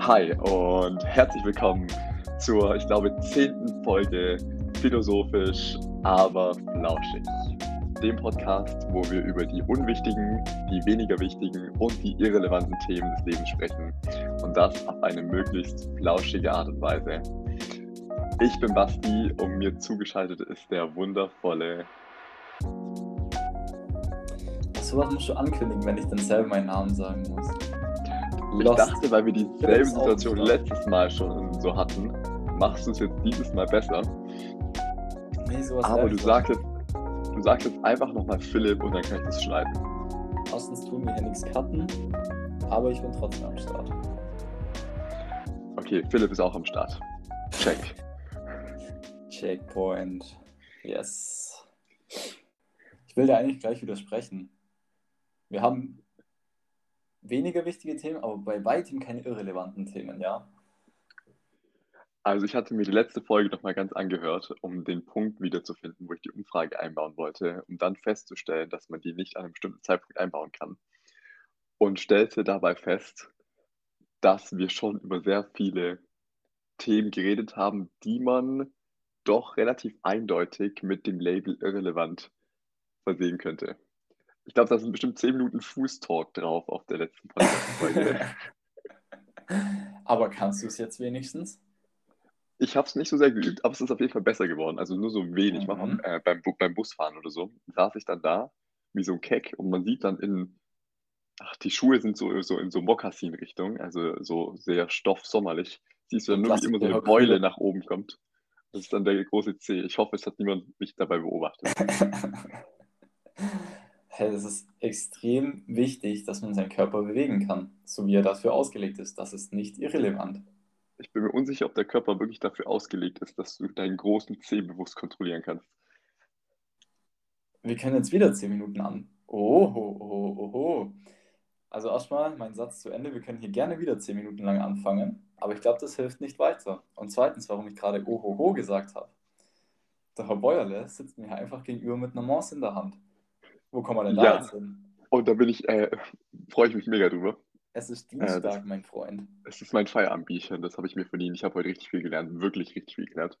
Hi und herzlich willkommen zur, ich glaube, zehnten Folge Philosophisch, aber flauschig. Dem Podcast, wo wir über die unwichtigen, die weniger wichtigen und die irrelevanten Themen des Lebens sprechen. Und das auf eine möglichst flauschige Art und Weise. Ich bin Basti und mir zugeschaltet ist der wundervolle. Sowas musst du ankündigen, wenn ich dann selber meinen Namen sagen muss. Ich Lost. dachte, weil wir dieselbe Situation letztes Mal schon so hatten, machst du es jetzt dieses Mal besser. Nee, sowas Aber du ich sagst jetzt, du sagst jetzt einfach nochmal Philipp und dann kann ich das schneiden. Erstens tun wir hier nichts cutten, aber ich bin trotzdem am Start. Okay, Philipp ist auch am Start. Check. Checkpoint. Yes. Ich will dir eigentlich gleich widersprechen. Wir haben weniger wichtige Themen, aber bei weitem keine irrelevanten Themen, ja? Also ich hatte mir die letzte Folge nochmal ganz angehört, um den Punkt wiederzufinden, wo ich die Umfrage einbauen wollte, um dann festzustellen, dass man die nicht an einem bestimmten Zeitpunkt einbauen kann. Und stellte dabei fest, dass wir schon über sehr viele Themen geredet haben, die man doch relativ eindeutig mit dem Label irrelevant versehen könnte. Ich glaube, da sind bestimmt 10 Minuten Fußtalk drauf auf der letzten Podcast-Folge. Aber kannst du es jetzt wenigstens? Ich habe es nicht so sehr geübt, aber es ist auf jeden Fall besser geworden. Also nur so wenig. Mhm. Manchmal, äh, beim, beim Busfahren oder so saß ich dann da wie so ein Keck und man sieht dann in, ach, die Schuhe sind so, so in so Mokassin-Richtung, also so sehr stoffsommerlich. Siehst du dann nur, wie immer so eine Beule nach oben kommt. Das ist dann der große C. Ich hoffe, es hat niemand mich dabei beobachtet. Hey, es ist extrem wichtig, dass man seinen Körper bewegen kann, so wie er dafür ausgelegt ist. Das ist nicht irrelevant. Ich bin mir unsicher, ob der Körper wirklich dafür ausgelegt ist, dass du deinen großen C bewusst kontrollieren kannst. Wir können jetzt wieder 10 Minuten an. Oho, oho, oho. Also erstmal mein Satz zu Ende. Wir können hier gerne wieder 10 Minuten lang anfangen, aber ich glaube, das hilft nicht weiter. Und zweitens, warum ich gerade ohoho gesagt habe. Der Herr Bäuerle sitzt mir hier einfach gegenüber mit einer Mons in der Hand. Wo kommen wir denn da Ja. jetzt hin? Und da bin ich, äh, freue ich mich mega drüber. Es ist das- Dienstag, mein Freund. Es ist mein Feierabendbierchen, das habe ich mir verdient. Ich habe heute richtig viel gelernt, wirklich richtig viel gelernt.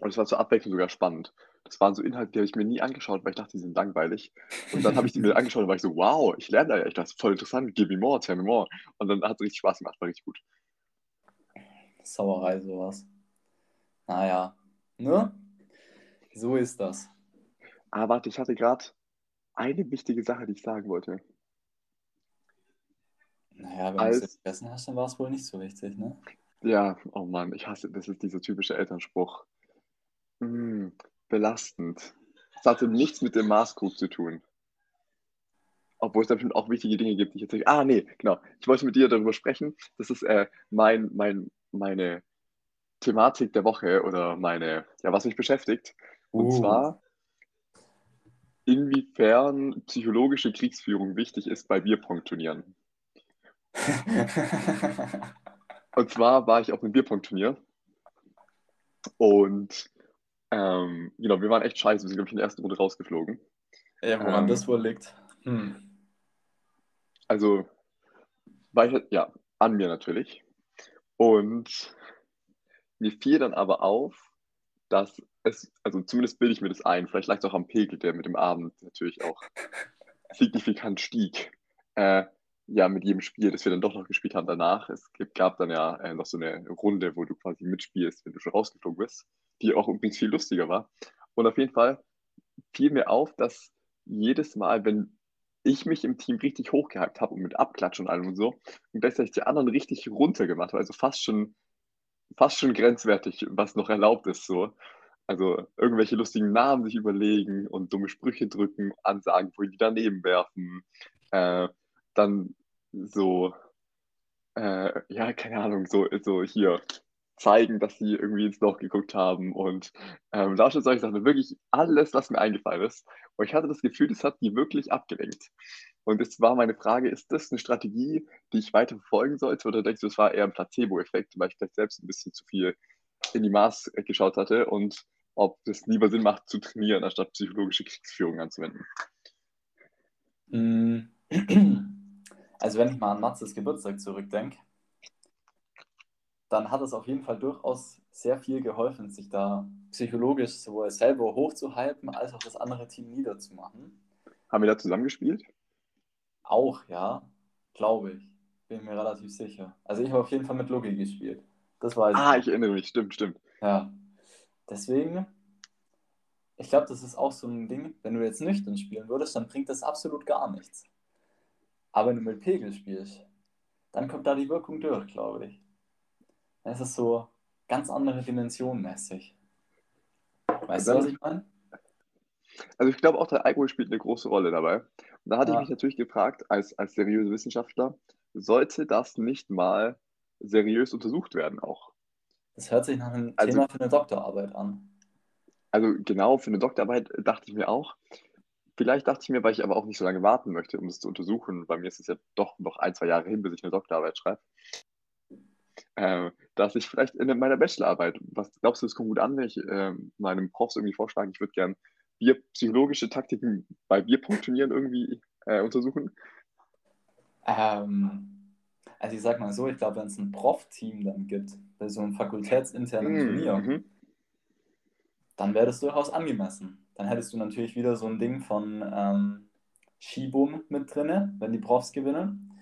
Und es war zur Abwechslung sogar spannend. Das waren so Inhalte, die habe ich mir nie angeschaut, weil ich dachte, die sind langweilig. Und dann habe ich die mir angeschaut und war ich so, wow, ich lerne da ja echt was, voll interessant, give me more, tell me more. Und dann hat es richtig Spaß gemacht, war richtig gut. Sauerei, sowas. Naja, ne? So ist das. Ah, warte, ich hatte gerade eine wichtige Sache, die ich sagen wollte. Naja, wenn du Als- es jetzt vergessen hast, dann war es wohl nicht so wichtig, ne? Ja, oh Mann, ich hasse, das ist dieser typische Elternspruch. Mm, belastend. Es hatte nichts mit dem Maßkrug zu tun. Obwohl es da bestimmt auch wichtige Dinge gibt, die ich jetzt. Ah, nee, genau. Ich wollte mit dir darüber sprechen. Das ist äh, mein, mein, meine Thematik der Woche oder meine, ja, was mich beschäftigt. Und Uh. zwar, inwiefern psychologische Kriegsführung wichtig ist bei Bierpong-Turnieren. Und zwar war ich auf einem Bierpong-Turnier und ähm, genau, wir waren echt scheiße. Wir sind, glaube ich, in der ersten Runde rausgeflogen. ja, woran Ähm. das wohl liegt? Hm. Also, war ich, ja, an mir natürlich. Und mir fiel dann aber auf, dass es, also zumindest bilde ich mir das ein, vielleicht lag es auch am Pegel, der mit dem Abend natürlich auch signifikant stieg. Äh, ja, mit jedem Spiel, das wir dann doch noch gespielt haben danach. Es gibt, gab dann ja äh, noch so eine Runde, wo du quasi mitspielst, wenn du schon rausgeflogen bist, die auch übrigens viel lustiger war. Und auf jeden Fall fiel mir auf, dass jedes Mal, wenn ich mich im Team richtig hochgehypt habe und mit Abklatsch und allem und so, und gleichzeitig die anderen richtig runtergemacht habe, also fast schon, fast schon grenzwertig, was noch erlaubt ist, so. Also irgendwelche lustigen Namen sich überlegen und dumme Sprüche drücken, Ansagen, wo die daneben werfen, äh, dann so, äh, ja, keine Ahnung, so, so hier zeigen, dass sie irgendwie ins Loch geguckt haben und ähm, lauter solche Sachen, wirklich alles, was mir eingefallen ist. Und ich hatte das Gefühl, das hat die wirklich abgelenkt. Und jetzt war meine Frage, ist das eine Strategie, die ich weiter verfolgen sollte oder denkst du, es war eher ein Placebo-Effekt, weil ich vielleicht selbst ein bisschen zu viel in die Maß geschaut hatte und ob es lieber Sinn macht, zu trainieren, anstatt psychologische Kriegsführung anzuwenden? Mm. Also wenn ich mal an Matzes Geburtstag zurückdenke, dann hat es auf jeden Fall durchaus sehr viel geholfen, sich da psychologisch sowohl selber hochzuhalten, als auch das andere Team niederzumachen. Haben wir da zusammengespielt? Auch, ja, glaube ich. Bin mir relativ sicher. Also ich habe auf jeden Fall mit Logi gespielt. Das weiß ah, ich erinnere mich, stimmt, stimmt. Ja. Deswegen, ich glaube, das ist auch so ein Ding, wenn du jetzt nüchtern spielen würdest, dann bringt das absolut gar nichts. Aber wenn du mit Pegel spielst, dann kommt da die Wirkung durch, glaube ich. Dann ist es so ganz andere Dimension mäßig. Weißt dann, du, was ich meine? Also ich glaube auch, der Alkohol spielt eine große Rolle dabei. Da hatte ja. ich mich natürlich gefragt, als, als seriöser Wissenschaftler, sollte das nicht mal seriös untersucht werden auch? Das hört sich nach einem also, Thema für eine Doktorarbeit an. Also genau, für eine Doktorarbeit dachte ich mir auch. Vielleicht dachte ich mir, weil ich aber auch nicht so lange warten möchte, um das zu untersuchen, bei mir ist es ja doch noch ein, zwei Jahre hin, bis ich eine Doktorarbeit schreibe, äh, dass ich vielleicht in meiner Bachelorarbeit, was glaubst du, das kommt gut an, wenn ich äh, meinem Prof irgendwie vorschlage, ich würde gerne psychologische Taktiken bei Bierpunktturnieren irgendwie äh, untersuchen? Ähm, also ich sag mal so, ich glaube, wenn es ein Prof-Team dann gibt, bei so einem fakultätsinternen mm, Turnier, mhm. dann wäre das durchaus angemessen. Dann hättest du natürlich wieder so ein Ding von ähm, Skibum mit drinne, wenn die Profs gewinnen.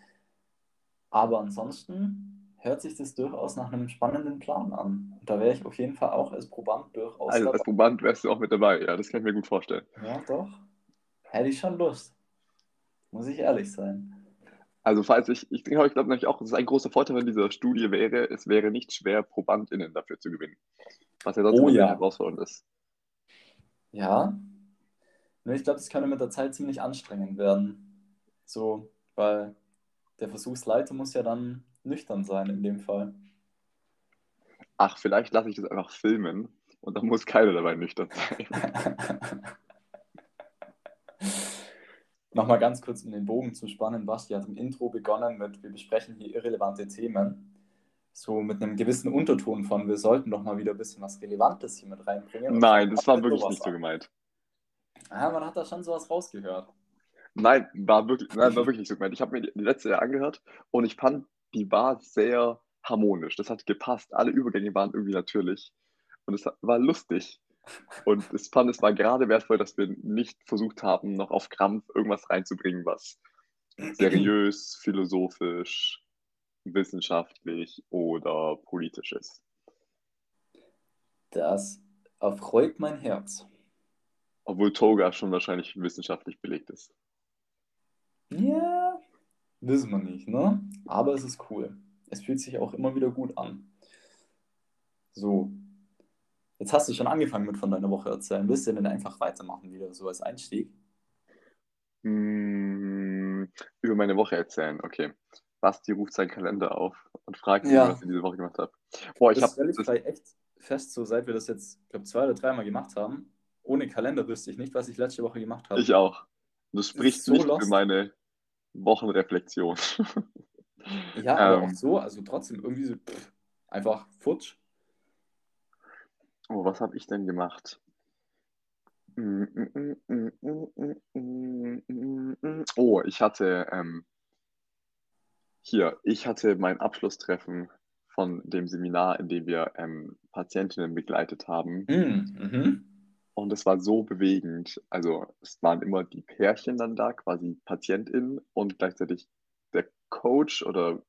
Aber ansonsten hört sich das durchaus nach einem spannenden Plan an. Und da wäre ich auf jeden Fall auch als Proband durchaus Also als Proband wärst du auch mit dabei, ja, das kann ich mir gut vorstellen. Ja, doch. Hätte ich schon Lust. Muss ich ehrlich sein. Also falls ich, ich glaube ich glaub nämlich auch, es ist ein großer Vorteil in dieser Studie wäre, es wäre nicht schwer, ProbandInnen dafür zu gewinnen. Was ja sonst oh, ja. herausfordernd ist. Ja. Nur ich glaube, das könnte mit der Zeit ziemlich anstrengend werden. So, weil der Versuchsleiter muss ja dann nüchtern sein in dem Fall. Ach, vielleicht lasse ich das einfach filmen und dann muss keiner dabei nüchtern sein. Nochmal ganz kurz, um den Bogen zu spannen. Basti hat im Intro begonnen mit, wir besprechen hier irrelevante Themen. So mit einem gewissen Unterton von, wir sollten doch mal wieder ein bisschen was Relevantes hier mit reinbringen. Nein, das war wirklich nicht so gemeint. Ja, man hat da schon sowas rausgehört. Nein, war wirklich, nein, war wirklich nicht so gemeint. Ich habe mir die letzte Jahr angehört und ich fand, die war sehr harmonisch. Das hat gepasst. Alle Übergänge waren irgendwie natürlich. Und es war lustig. Und ich fand, es war gerade wertvoll, dass wir nicht versucht haben, noch auf Krampf irgendwas reinzubringen, was seriös, philosophisch, wissenschaftlich oder politisch ist. Das erfreut mein Herz. Obwohl Toga schon wahrscheinlich wissenschaftlich belegt ist. Ja, wissen wir nicht, ne? Aber es ist cool. Es fühlt sich auch immer wieder gut an. So, Jetzt hast du schon angefangen mit von deiner Woche erzählen. Willst du denn einfach weitermachen, wieder so als Einstieg? Mm, über meine Woche erzählen, okay. Basti ruft seinen Kalender auf und fragt ihn, ja. was ich diese Woche gemacht habe. Boah, ich habe. Das ich echt fest, so seit wir das jetzt, glaube zwei oder dreimal gemacht haben. Ohne Kalender wüsste ich nicht, was ich letzte Woche gemacht habe. Ich auch. Das spricht so nicht lost. für meine Wochenreflexion. ja, aber ähm, auch so, also trotzdem irgendwie so pff, einfach futsch. Oh, was habe ich denn gemacht? Oh, ich hatte ähm, hier, ich hatte mein Abschlusstreffen von dem Seminar, in dem wir ähm, Patientinnen begleitet haben. Mhm. Und es war so bewegend. Also es waren immer die Pärchen dann da, quasi PatientInnen und gleichzeitig der Coach oder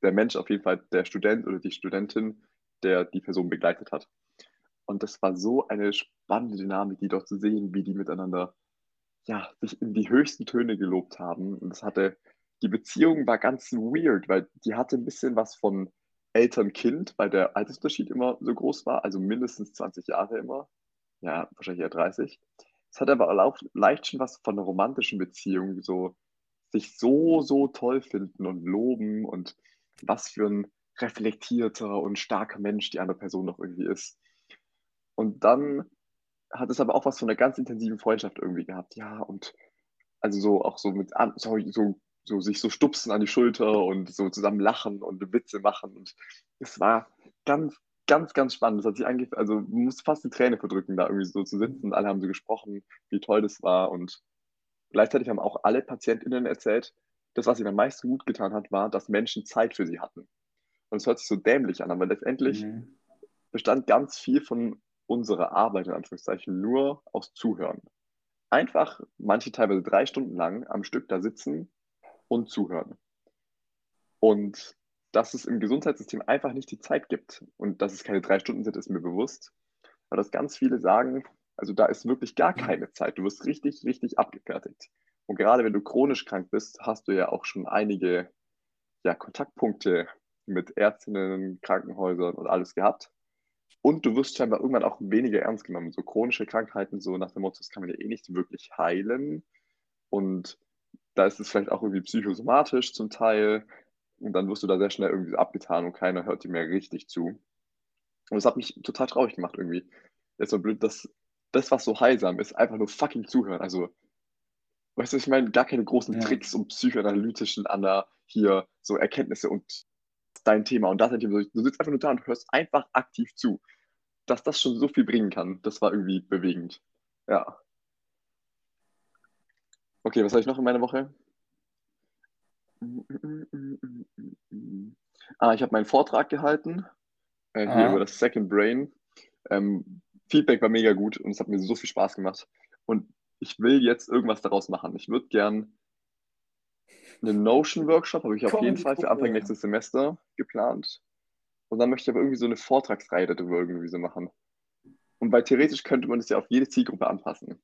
der Mensch, auf jeden Fall der Student oder die Studentin, der die Person begleitet hat. Und das war so eine spannende Dynamik, die dort zu sehen, wie die miteinander ja, sich in die höchsten Töne gelobt haben. Und das hatte, die Beziehung war ganz weird, weil die hatte ein bisschen was von Eltern-Kind, weil der Altersunterschied immer so groß war, also mindestens 20 Jahre immer. Ja, wahrscheinlich eher 30. Es hat aber auch leicht schon was von einer romantischen Beziehung, so sich so, so toll finden und loben und was für ein reflektierter und starker Mensch die andere Person noch irgendwie ist. Und dann hat es aber auch was von einer ganz intensiven Freundschaft irgendwie gehabt. Ja, und also so auch so mit so, so, so sich so stupsen an die Schulter und so zusammen lachen und Witze machen. Und es war ganz, ganz, ganz spannend. Das hat sich eigentlich, also man muss fast die Träne verdrücken, da irgendwie so zu sitzen. Alle haben so gesprochen, wie toll das war. Und gleichzeitig haben auch alle PatientInnen erzählt, das, was ihnen am meisten gut getan hat, war, dass Menschen Zeit für sie hatten. Und es hört sich so dämlich an, aber letztendlich Mhm. bestand ganz viel von unserer Arbeit, in Anführungszeichen, nur aus Zuhören. Einfach manche teilweise drei Stunden lang am Stück da sitzen und zuhören. Und dass es im Gesundheitssystem einfach nicht die Zeit gibt und dass es keine drei Stunden sind, ist mir bewusst. Aber dass ganz viele sagen, also da ist wirklich gar keine Zeit. Du wirst richtig, richtig abgefertigt. Und gerade wenn du chronisch krank bist, hast du ja auch schon einige ja, Kontaktpunkte mit Ärztinnen, Krankenhäusern und alles gehabt. Und du wirst scheinbar irgendwann auch weniger ernst genommen. So chronische Krankheiten, so nach dem Motto, das kann man ja eh nicht wirklich heilen. Und da ist es vielleicht auch irgendwie psychosomatisch zum Teil. Und dann wirst du da sehr schnell irgendwie abgetan und keiner hört dir mehr richtig zu. Und das hat mich total traurig gemacht irgendwie. Jetzt so blöd, dass das, was so heilsam ist, einfach nur fucking zuhören. Also, weißt du, ich meine, gar keine großen Ja. Tricks und psychoanalytischen an der hier so Erkenntnisse und dein Thema und das dein Thema. Du sitzt einfach nur da und hörst einfach aktiv zu. Dass das schon so viel bringen kann, das war irgendwie bewegend. Ja. Okay, was habe ich noch in meiner Woche? Ah, ich habe meinen Vortrag gehalten, äh, hier Aha. über das Second Brain. Ähm, Feedback war mega gut und es hat mir so viel Spaß gemacht. Und ich will jetzt irgendwas daraus machen. Ich würde gern einen Notion-Workshop, habe ich auf Komm in jeden Fall für. Anfang nächstes Semester geplant. Und dann möchte ich aber irgendwie so eine Vortragsreihe darüber irgendwie so machen. Und weil theoretisch könnte man das ja auf jede Zielgruppe anpassen.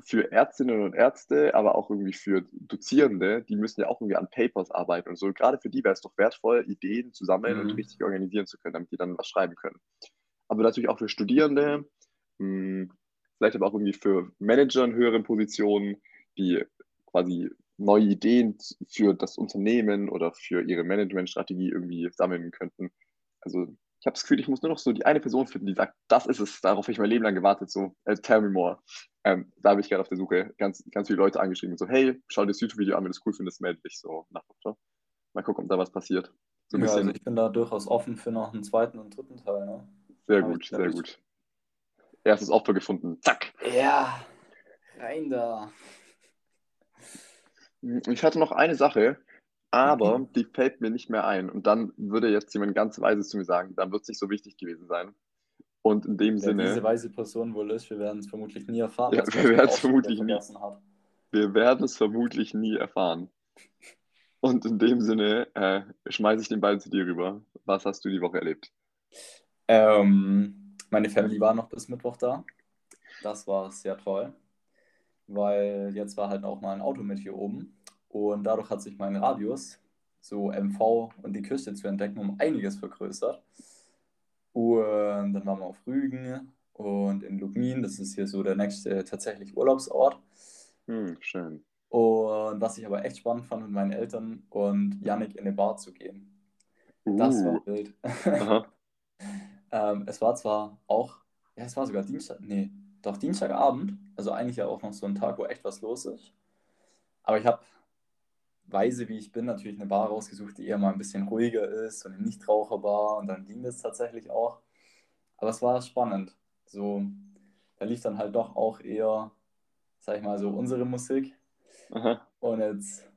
Für Ärztinnen und Ärzte, aber auch irgendwie für Dozierende, die müssen ja auch irgendwie an Papers arbeiten und so. Gerade für die wäre es doch wertvoll, Ideen zu sammeln und Mhm. richtig organisieren zu können, damit die dann was schreiben können. Aber natürlich auch für Studierende, mh, vielleicht aber auch irgendwie für Manager in höheren Positionen, die quasi neue Ideen für das Unternehmen oder für ihre Managementstrategie irgendwie sammeln könnten. Also ich habe das Gefühl, ich muss nur noch so die eine Person finden, die sagt, das ist es, darauf habe ich mein Leben lang gewartet, so, äh, tell me more. Ähm, da bin ich gerade auf der Suche, ganz, ganz viele Leute angeschrieben, so, hey, schau dir das YouTube-Video an, wenn du es cool findest, melde dich so nach Motto. Mal gucken, ob da was passiert. So ein Ja, also ich bin da durchaus offen für noch einen zweiten und dritten Teil. Ne? sehr ich gut, sehr gut. Erstes Opfer gefunden, zack. Ja, rein da. Ich hatte noch eine Sache, aber die fällt mir nicht mehr ein. Und dann würde jetzt jemand ganz Weises zu mir sagen, dann wird es nicht so wichtig gewesen sein. Und in dem Wer Sinne, diese weise Person wohl ist, wir werden es vermutlich nie erfahren. Ja, wir werden es vermutlich nie. hat. wir werden es vermutlich nie erfahren. Und in dem Sinne äh, schmeiße ich den Ball zu dir rüber. Was hast du die Woche erlebt? Ähm, meine Family war noch bis Mittwoch da. Das war sehr toll, weil jetzt war halt auch mal ein Auto mit hier oben und dadurch hat sich mein Radius, so MV und die Küste zu entdecken, um einiges vergrößert. Und dann waren wir auf Rügen und in Lubmin, das ist hier so der nächste tatsächlich Urlaubsort. Hm, schön. Und was ich aber echt spannend fand, mit meinen Eltern und Yannick in eine Bar zu gehen. Das Uh, war wild. aha. Ähm, es war zwar auch, ja, es war sogar Dienstag, nee, doch Dienstagabend, also eigentlich ja auch noch so ein Tag, wo echt was los ist. Aber ich habe, weise wie ich bin, natürlich eine Bar rausgesucht, die eher mal ein bisschen ruhiger ist, so eine Nichtraucherbar und dann ging das tatsächlich auch. Aber es war spannend. So, da lief dann halt doch auch eher, sag ich mal, so unsere Musik Aha. und jetzt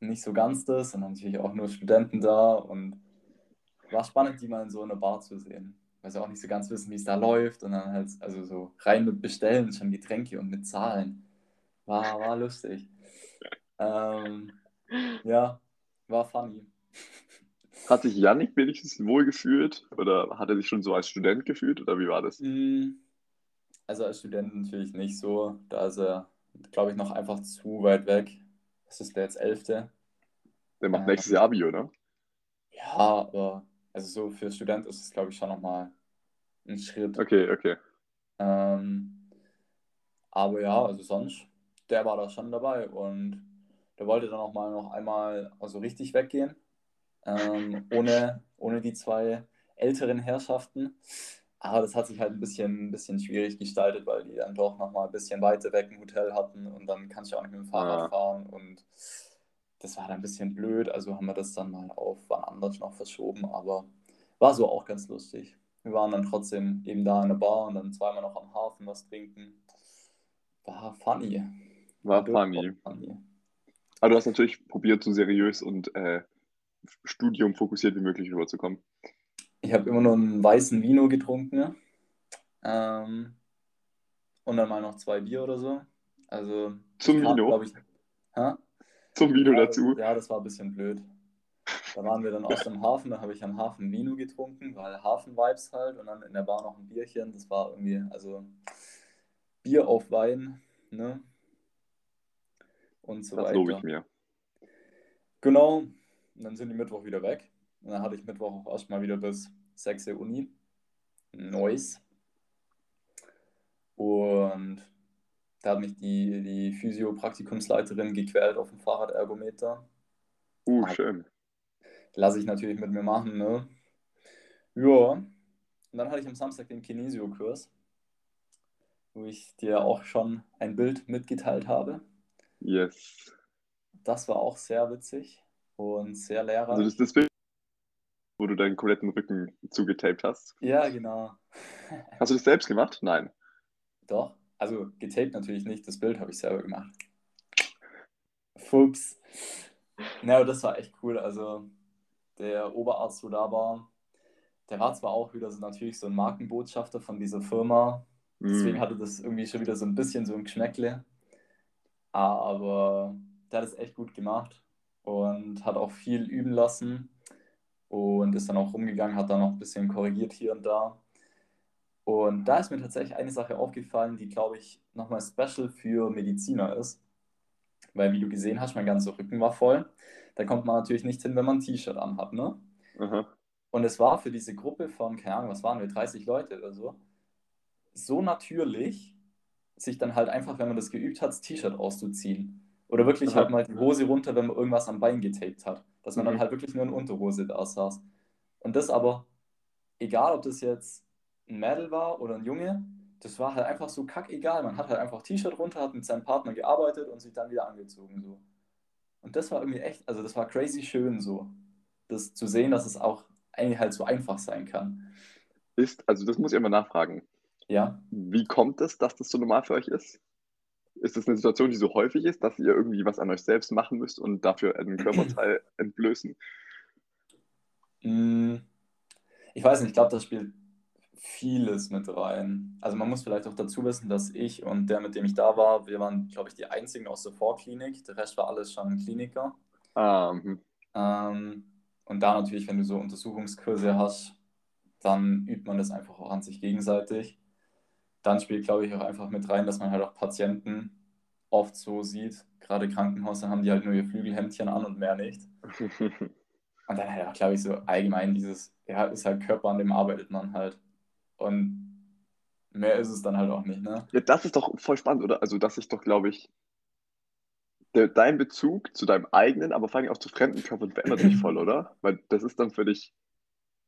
nicht so ganz das, sondern natürlich auch nur Studenten da und war spannend, die mal in so einer Bar zu sehen. Weil sie auch nicht so ganz wissen, wie es da läuft und dann halt, also so rein mit Bestellen, schon Getränke und mit Zahlen. War, war lustig. Ähm, ja, war funny. Hat sich Yannick wenigstens wohl gefühlt? Oder hat er sich schon so als Student gefühlt? Oder wie war das? Mm, Also als Student natürlich nicht so. Da ist er, glaube ich, noch einfach zu weit weg. Was ist der jetzt, Elfte? Der macht Ja. nächstes Jahr Abi, oder? Ja, aber also so für Student ist es, glaube ich, schon nochmal ein Schritt. Okay, okay. Ähm, aber ja, also sonst, der war da schon dabei und der wollte dann auch mal noch einmal also richtig weggehen, ähm, ohne, ohne die zwei älteren Herrschaften. Aber das hat sich halt ein bisschen, ein bisschen schwierig gestaltet, weil die dann doch nochmal ein bisschen weiter weg ein Hotel hatten und dann kannst du auch nicht mit dem Fahrrad Ah. fahren und das war dann ein bisschen blöd, also haben wir das dann mal auf wann anders noch verschoben, aber war so auch ganz lustig. Wir waren dann trotzdem eben da in der Bar und dann zweimal noch am Hafen was trinken. War funny. War funny. funny. Aber du hast natürlich probiert, so seriös und äh, Studium fokussiert wie möglich rüberzukommen. Ich habe immer nur einen weißen Vino getrunken. Ähm, und dann mal noch zwei Bier oder so. Also Zum Vino? ich, hä? Zum Video Ja, dazu. ja, das war ein bisschen blöd. Da waren wir dann aus dem Hafen, da habe ich am Hafen Vino getrunken, weil Hafen-Vibes halt und dann in der Bar noch ein Bierchen. Das war irgendwie, also Bier auf Wein, ne? Und so Das weiter. lobe ich mir. Genau. Und dann sind die Mittwoch wieder weg. Und dann hatte ich Mittwoch auch erstmal wieder bis 6 Uhr Uni. Neues. Und da hat mich die, die Physio-Praktikumsleiterin gequält auf dem Fahrradergometer. Uh, Ah. schön. Lasse ich natürlich mit mir machen, ne? Ja. Und dann hatte ich am Samstag den Kinesio-Kurs, wo ich dir auch schon ein Bild mitgeteilt habe. Yes. Das war auch sehr witzig und sehr lehrreich. Also das ist das Bild, wo du deinen kompletten Rücken zugetaped hast. Ja, genau. Hast du das selbst gemacht? Nein. Doch. Also getaped natürlich nicht, das Bild habe ich selber gemacht. Fuchs. Na, aber das war echt cool. Also der Oberarzt, wo da war, der war zwar auch wieder so natürlich so ein Markenbotschafter von dieser Firma. Deswegen Mm. hatte das irgendwie schon wieder so ein bisschen so ein Geschmäckle. Aber der hat es echt gut gemacht und hat auch viel üben lassen und ist dann auch rumgegangen, hat dann noch ein bisschen korrigiert hier und da. Und da ist mir tatsächlich eine Sache aufgefallen, die, glaube ich, nochmal special für Mediziner ist. Weil, wie du gesehen hast, mein ganzer Rücken war voll. Da kommt man natürlich nicht hin, wenn man ein T-Shirt anhat, ne? Aha. Und es war für diese Gruppe von, keine Ahnung, was waren wir, 30 Leute oder so, so natürlich, sich dann halt einfach, wenn man das geübt hat, das T-Shirt auszuziehen. Oder wirklich Aha. halt mal die Hose runter, wenn man irgendwas am Bein getaped hat. Dass man Mhm. dann halt wirklich nur in Unterhose da saß. Und das aber, egal ob das jetzt ein Mädel war oder ein Junge, das war halt einfach so kackegal. Man hat halt einfach T-Shirt runter, hat mit seinem Partner gearbeitet und sich dann wieder angezogen. So. Und das war irgendwie echt, also das war crazy schön so. Das zu sehen, dass es auch eigentlich halt so einfach sein kann. Ist, also das muss ich immer nachfragen. Ja. Wie kommt es, dass das so normal für euch ist? Ist das eine Situation, die so häufig ist, dass ihr irgendwie was an euch selbst machen müsst und dafür einen Körperteil entblößen? Mm, Ich weiß nicht, ich glaube, das spielt vieles mit rein. Also man muss vielleicht auch dazu wissen, dass ich und der, mit dem ich da war, wir waren, glaube ich, die einzigen aus der Vorklinik. Der Rest war alles schon Kliniker. Ah, mhm. Ähm, und da natürlich, wenn du so Untersuchungskurse hast, dann übt man das einfach auch an sich gegenseitig. Dann spielt, glaube ich, auch einfach mit rein, dass man halt auch Patienten oft so sieht. Gerade Krankenhäuser haben die halt nur ihr Flügelhemdchen an und mehr nicht. Und dann halt auch, glaube ich, so allgemein dieses, ja, ist halt Körper, an dem arbeitet man halt. Und mehr ist es dann halt auch nicht, ne? Ja, das ist doch voll spannend, oder? Also, das ist doch, glaube ich, der, dein Bezug zu deinem eigenen, aber vor allem auch zu fremden Körpern verändert sich voll, oder? Weil das ist dann für dich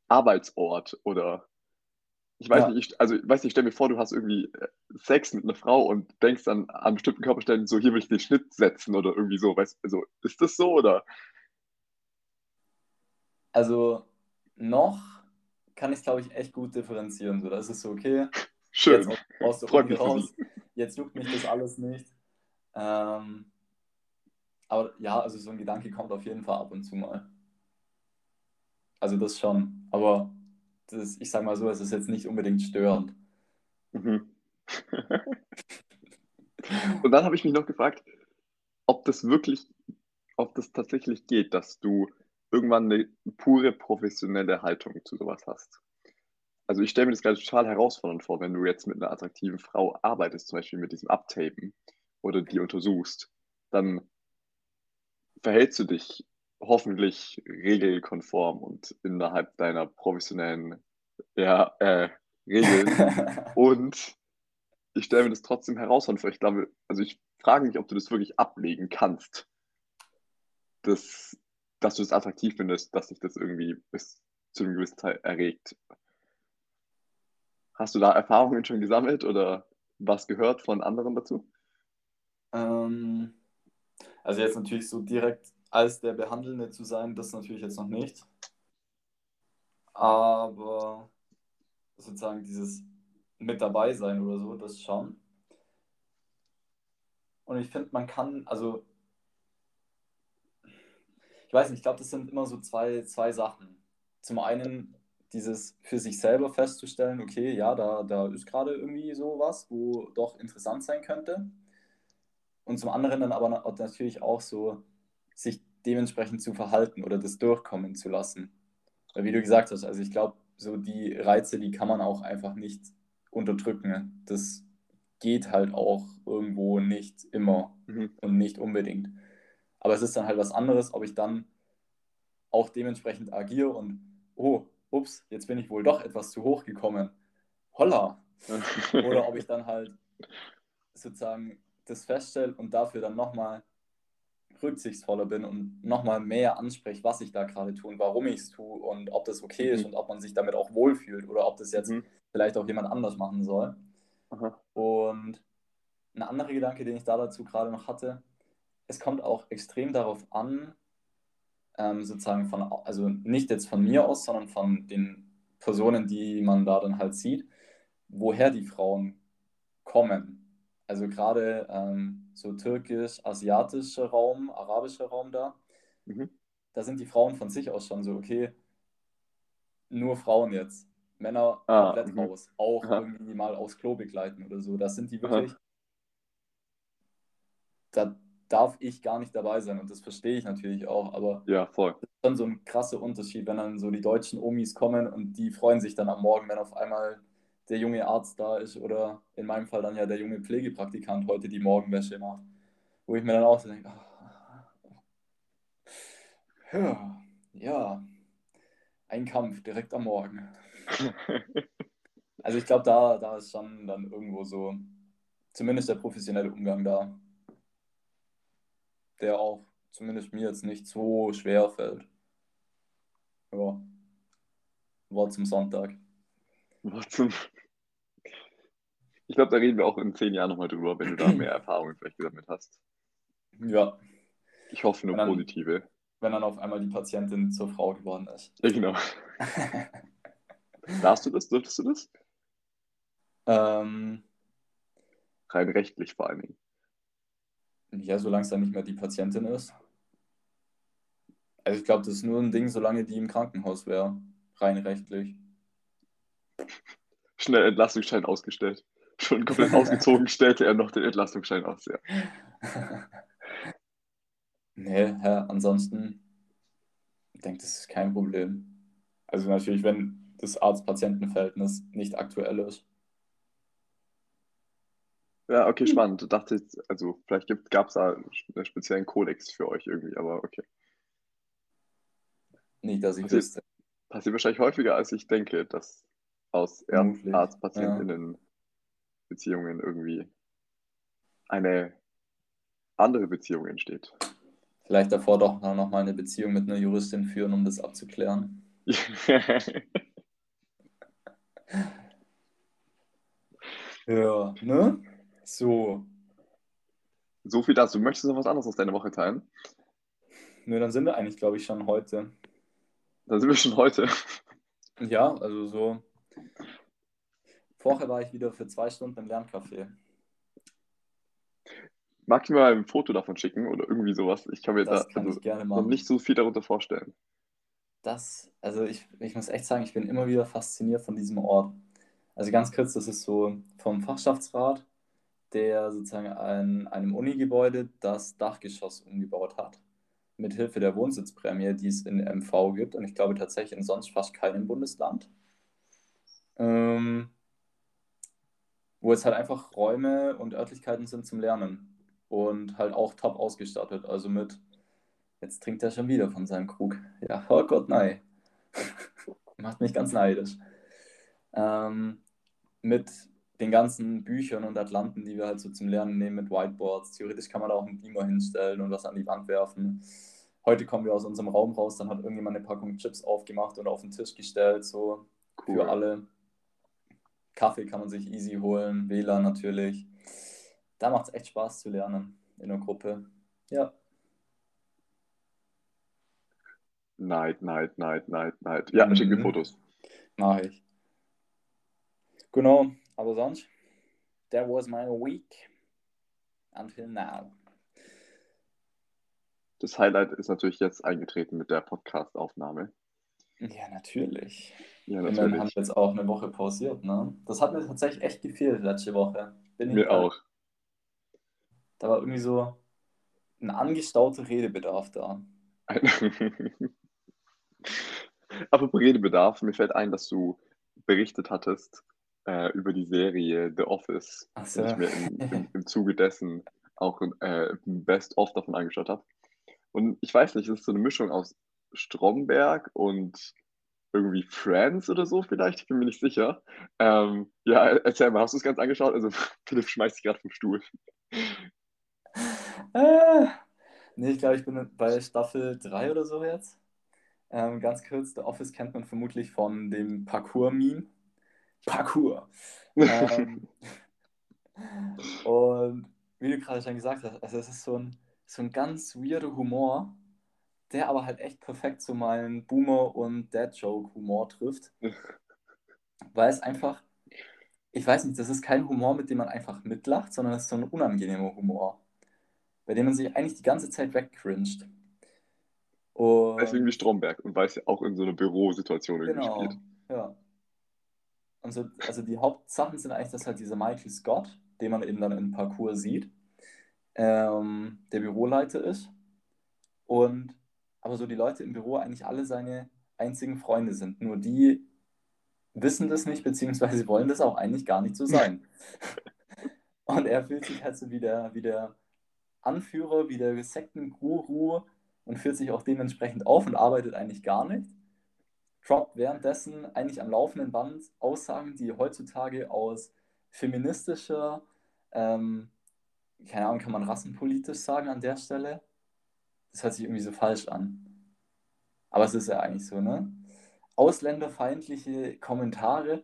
Arbeitsort oder ich weiß Ja. nicht, ich, also ich weiß nicht, stell mir vor, du hast irgendwie äh, Sex mit einer Frau und denkst dann an bestimmten Körperstellen, so hier will ich den Schnitt setzen oder irgendwie so, weißt also, ist das so oder? Also noch kann ich, glaube ich, echt gut differenzieren. So, da ist es so, okay, Schön. jetzt aus, der Freut mich raus, jetzt juckt mich das alles nicht. Ähm, aber ja, also so ein Gedanke kommt auf jeden Fall ab und zu mal. Also das schon. Aber das, ich sag mal so, es ist jetzt nicht unbedingt störend. Mhm. Und dann habe ich mich noch gefragt, ob das wirklich, ob das tatsächlich geht, dass du irgendwann eine pure professionelle Haltung zu sowas hast. Also ich stelle mir das gerade total herausfordernd vor, wenn du jetzt mit einer attraktiven Frau arbeitest, zum Beispiel mit diesem Abtapen oder die untersuchst, dann verhältst du dich hoffentlich regelkonform und innerhalb deiner professionellen ja, äh, Regeln. Und ich stelle mir das trotzdem herausfordernd vor. Ich glaube, also ich frage mich, ob du das wirklich ablegen kannst. Das, dass du es attraktiv findest, dass sich das irgendwie bis zu einem gewissen Teil erregt. Hast du da Erfahrungen schon gesammelt oder was gehört von anderen dazu? Ähm, also jetzt natürlich so direkt als der Behandelnde zu sein, das natürlich jetzt noch nicht. Aber sozusagen dieses mit dabei sein oder so, das schon. Und ich finde, man kann, also ich weiß nicht, ich glaube, das sind immer so zwei, zwei Sachen. Zum einen dieses für sich selber festzustellen, okay, ja, da, da ist gerade irgendwie sowas, wo doch interessant sein könnte. Und zum anderen dann aber natürlich auch so, sich dementsprechend zu verhalten oder das durchkommen zu lassen. Weil wie du gesagt hast, also ich glaube, so die Reize, die kann man auch einfach nicht unterdrücken. Das geht halt auch irgendwo nicht immer mhm. und nicht unbedingt. Aber es ist dann halt was anderes, ob ich dann auch dementsprechend agiere und, oh, ups, jetzt bin ich wohl doch etwas zu hoch gekommen. Holla! Oder ob ich dann halt sozusagen das feststelle und dafür dann nochmal rücksichtsvoller bin und nochmal mehr anspreche, was ich da gerade tue und warum ich es tue und ob das okay ist mhm. und ob man sich damit auch wohlfühlt oder ob das jetzt mhm. vielleicht auch jemand anders machen soll. Aha. Und ein anderer Gedanke, den ich da dazu gerade noch hatte, es kommt auch extrem darauf an, ähm, sozusagen von, also nicht jetzt von mir aus, sondern von den Personen, die man da dann halt sieht, woher die Frauen kommen. Also gerade ähm, so türkisch, asiatischer Raum, arabischer Raum da, mhm. da sind die Frauen von sich aus schon so, okay, nur Frauen jetzt. Männer ah, komplett mh. raus. Auch Aha. irgendwie mal aufs Klo begleiten oder so. Das sind die wirklich. Aha. Da darf ich gar nicht dabei sein und das verstehe ich natürlich auch, aber ja, voll. das ist schon so ein krasser Unterschied, wenn dann so die deutschen Omis kommen und die freuen sich dann am Morgen, wenn auf einmal der junge Arzt da ist oder in meinem Fall dann ja der junge Pflegepraktikant heute die Morgenwäsche macht. Wo ich mir dann auch so denke, ja, ja, ein Kampf direkt am Morgen. also ich glaube, da, da ist schon dann irgendwo so, zumindest der professionelle Umgang da, der auch zumindest mir jetzt nicht so schwer fällt. Ja. Wort zum Sonntag. Ich glaube, da reden wir auch in zehn Jahren nochmal drüber, wenn du da mehr Erfahrungen vielleicht damit hast. Ja. Ich hoffe nur wenn positive. Dann, wenn dann auf einmal die Patientin zur Frau geworden ist. Ja, genau. Darfst du das? Dürftest du das? Ähm, Rein rechtlich vor allen Dingen. Ja, solange es dann nicht mehr die Patientin ist. Also ich glaube, das ist nur ein Ding, solange die im Krankenhaus wäre. Rein rechtlich. Schnell Entlastungsschein ausgestellt. Schon komplett ausgezogen, stellte er noch den Entlastungsschein aus, ja. nee, ja, ansonsten, ich denke, das ist kein Problem. Also natürlich, wenn das Arzt-Patienten-Verhältnis nicht aktuell ist. Ja, okay, spannend. Ich dachte, also vielleicht gab es da einen speziellen Kodex für euch irgendwie, aber okay. Nicht, dass ich passiert, wüsste. Passiert wahrscheinlich häufiger, als ich denke, dass aus Arzt-Patientinnen-Beziehungen ja. irgendwie eine andere Beziehung entsteht. Vielleicht davor doch noch mal eine Beziehung mit einer Juristin führen, um das abzuklären. ja, ne? So. So viel dazu. Möchtest du noch was anderes aus deiner Woche teilen? Nö, dann sind wir eigentlich, glaube ich, schon heute. Dann sind wir schon heute. Ja, also so. Vorher war ich wieder für zwei Stunden im Lerncafé. Magst du mir mal ein Foto davon schicken oder irgendwie sowas? Ich kann mir das da also, machen. nicht so viel darunter vorstellen. Das, also ich, ich muss echt sagen, ich bin immer wieder fasziniert von diesem Ort. Also ganz kurz, das ist so vom Fachschaftsrat der sozusagen an einem Unigebäude das Dachgeschoss umgebaut hat. Mit Hilfe der Wohnsitzprämie, die es in MV gibt. Und ich glaube tatsächlich in sonst fast keinem Bundesland. Ähm, wo es halt einfach Räume und Örtlichkeiten sind zum Lernen. Und halt auch top ausgestattet. Also mit, jetzt trinkt er schon wieder von seinem Krug. Ja, oh Gott, nein. Macht mich ganz neidisch. Ähm, mit den ganzen Büchern und Atlanten, die wir halt so zum Lernen nehmen mit Whiteboards. Theoretisch kann man da auch einen Beamer hinstellen und was an die Wand werfen. Heute kommen wir aus unserem Raum raus, dann hat irgendjemand eine Packung Chips aufgemacht und auf den Tisch gestellt, so cool. für alle. Kaffee kann man sich easy holen, WLAN natürlich. Da macht es echt Spaß zu lernen in der Gruppe. Ja. Night, night, night, night, night. Ja, mhm. schick mir Fotos. Mach ich. Genau, aber sonst, that was my week until now. das Highlight ist natürlich jetzt eingetreten mit der Podcast-Aufnahme. Ja, natürlich. Ja, Und dann haben wir jetzt auch eine Woche pausiert, ne? Das hat mir tatsächlich echt gefehlt letzte Woche. Bin Mir auch. Da war irgendwie so ein angestauter Redebedarf da. Apropos Redebedarf, mir fällt ein, dass du berichtet hattest äh, über die Serie The Office, Ach so. ich mir im, im, im Zuge dessen auch äh, ein Best-of davon angeschaut habe. Und ich weiß nicht, das ist so eine Mischung aus Stromberg und irgendwie Friends oder so vielleicht, ich bin mir nicht sicher. Ähm, ja, erzähl mal, hast du es ganz angeschaut? Also Philipp schmeißt sich gerade vom Stuhl. Äh, nee, ich glaube, ich bin bei Staffel 3 oder so jetzt. Ähm, ganz kurz, The Office kennt man vermutlich von dem Parkour-Meme. Parkour. Ähm, und wie du gerade schon gesagt hast, also es ist so ein, so ein ganz weirder Humor, der aber halt echt perfekt zu meinem Boomer- und Dad-Joke-Humor trifft. Weil es einfach, ich weiß nicht, das ist kein Humor, mit dem man einfach mitlacht, sondern es ist so ein unangenehmer Humor, bei dem man sich eigentlich die ganze Zeit wegcringet. Ist Und irgendwie Stromberg und weiß ja auch in so einer Bürosituation irgendwie genau, spielt. ja. Und so, also die Hauptsachen sind eigentlich, dass halt dieser Michael Scott, den man eben dann im Parcours sieht, ähm, der Büroleiter ist. Und aber so die Leute im Büro eigentlich alle seine einzigen Freunde sind. Nur die wissen das nicht, beziehungsweise wollen das auch eigentlich gar nicht so sein. Und er fühlt sich halt so wie der, wie der Anführer, wie der Sektenguru und führt sich auch dementsprechend auf und arbeitet eigentlich gar nicht. Droppt währenddessen eigentlich am laufenden Band Aussagen, die heutzutage aus feministischer, ähm, keine Ahnung, kann man rassenpolitisch sagen an der Stelle? Das hört sich irgendwie so falsch an. Aber es ist ja eigentlich so, ne? Ausländerfeindliche Kommentare,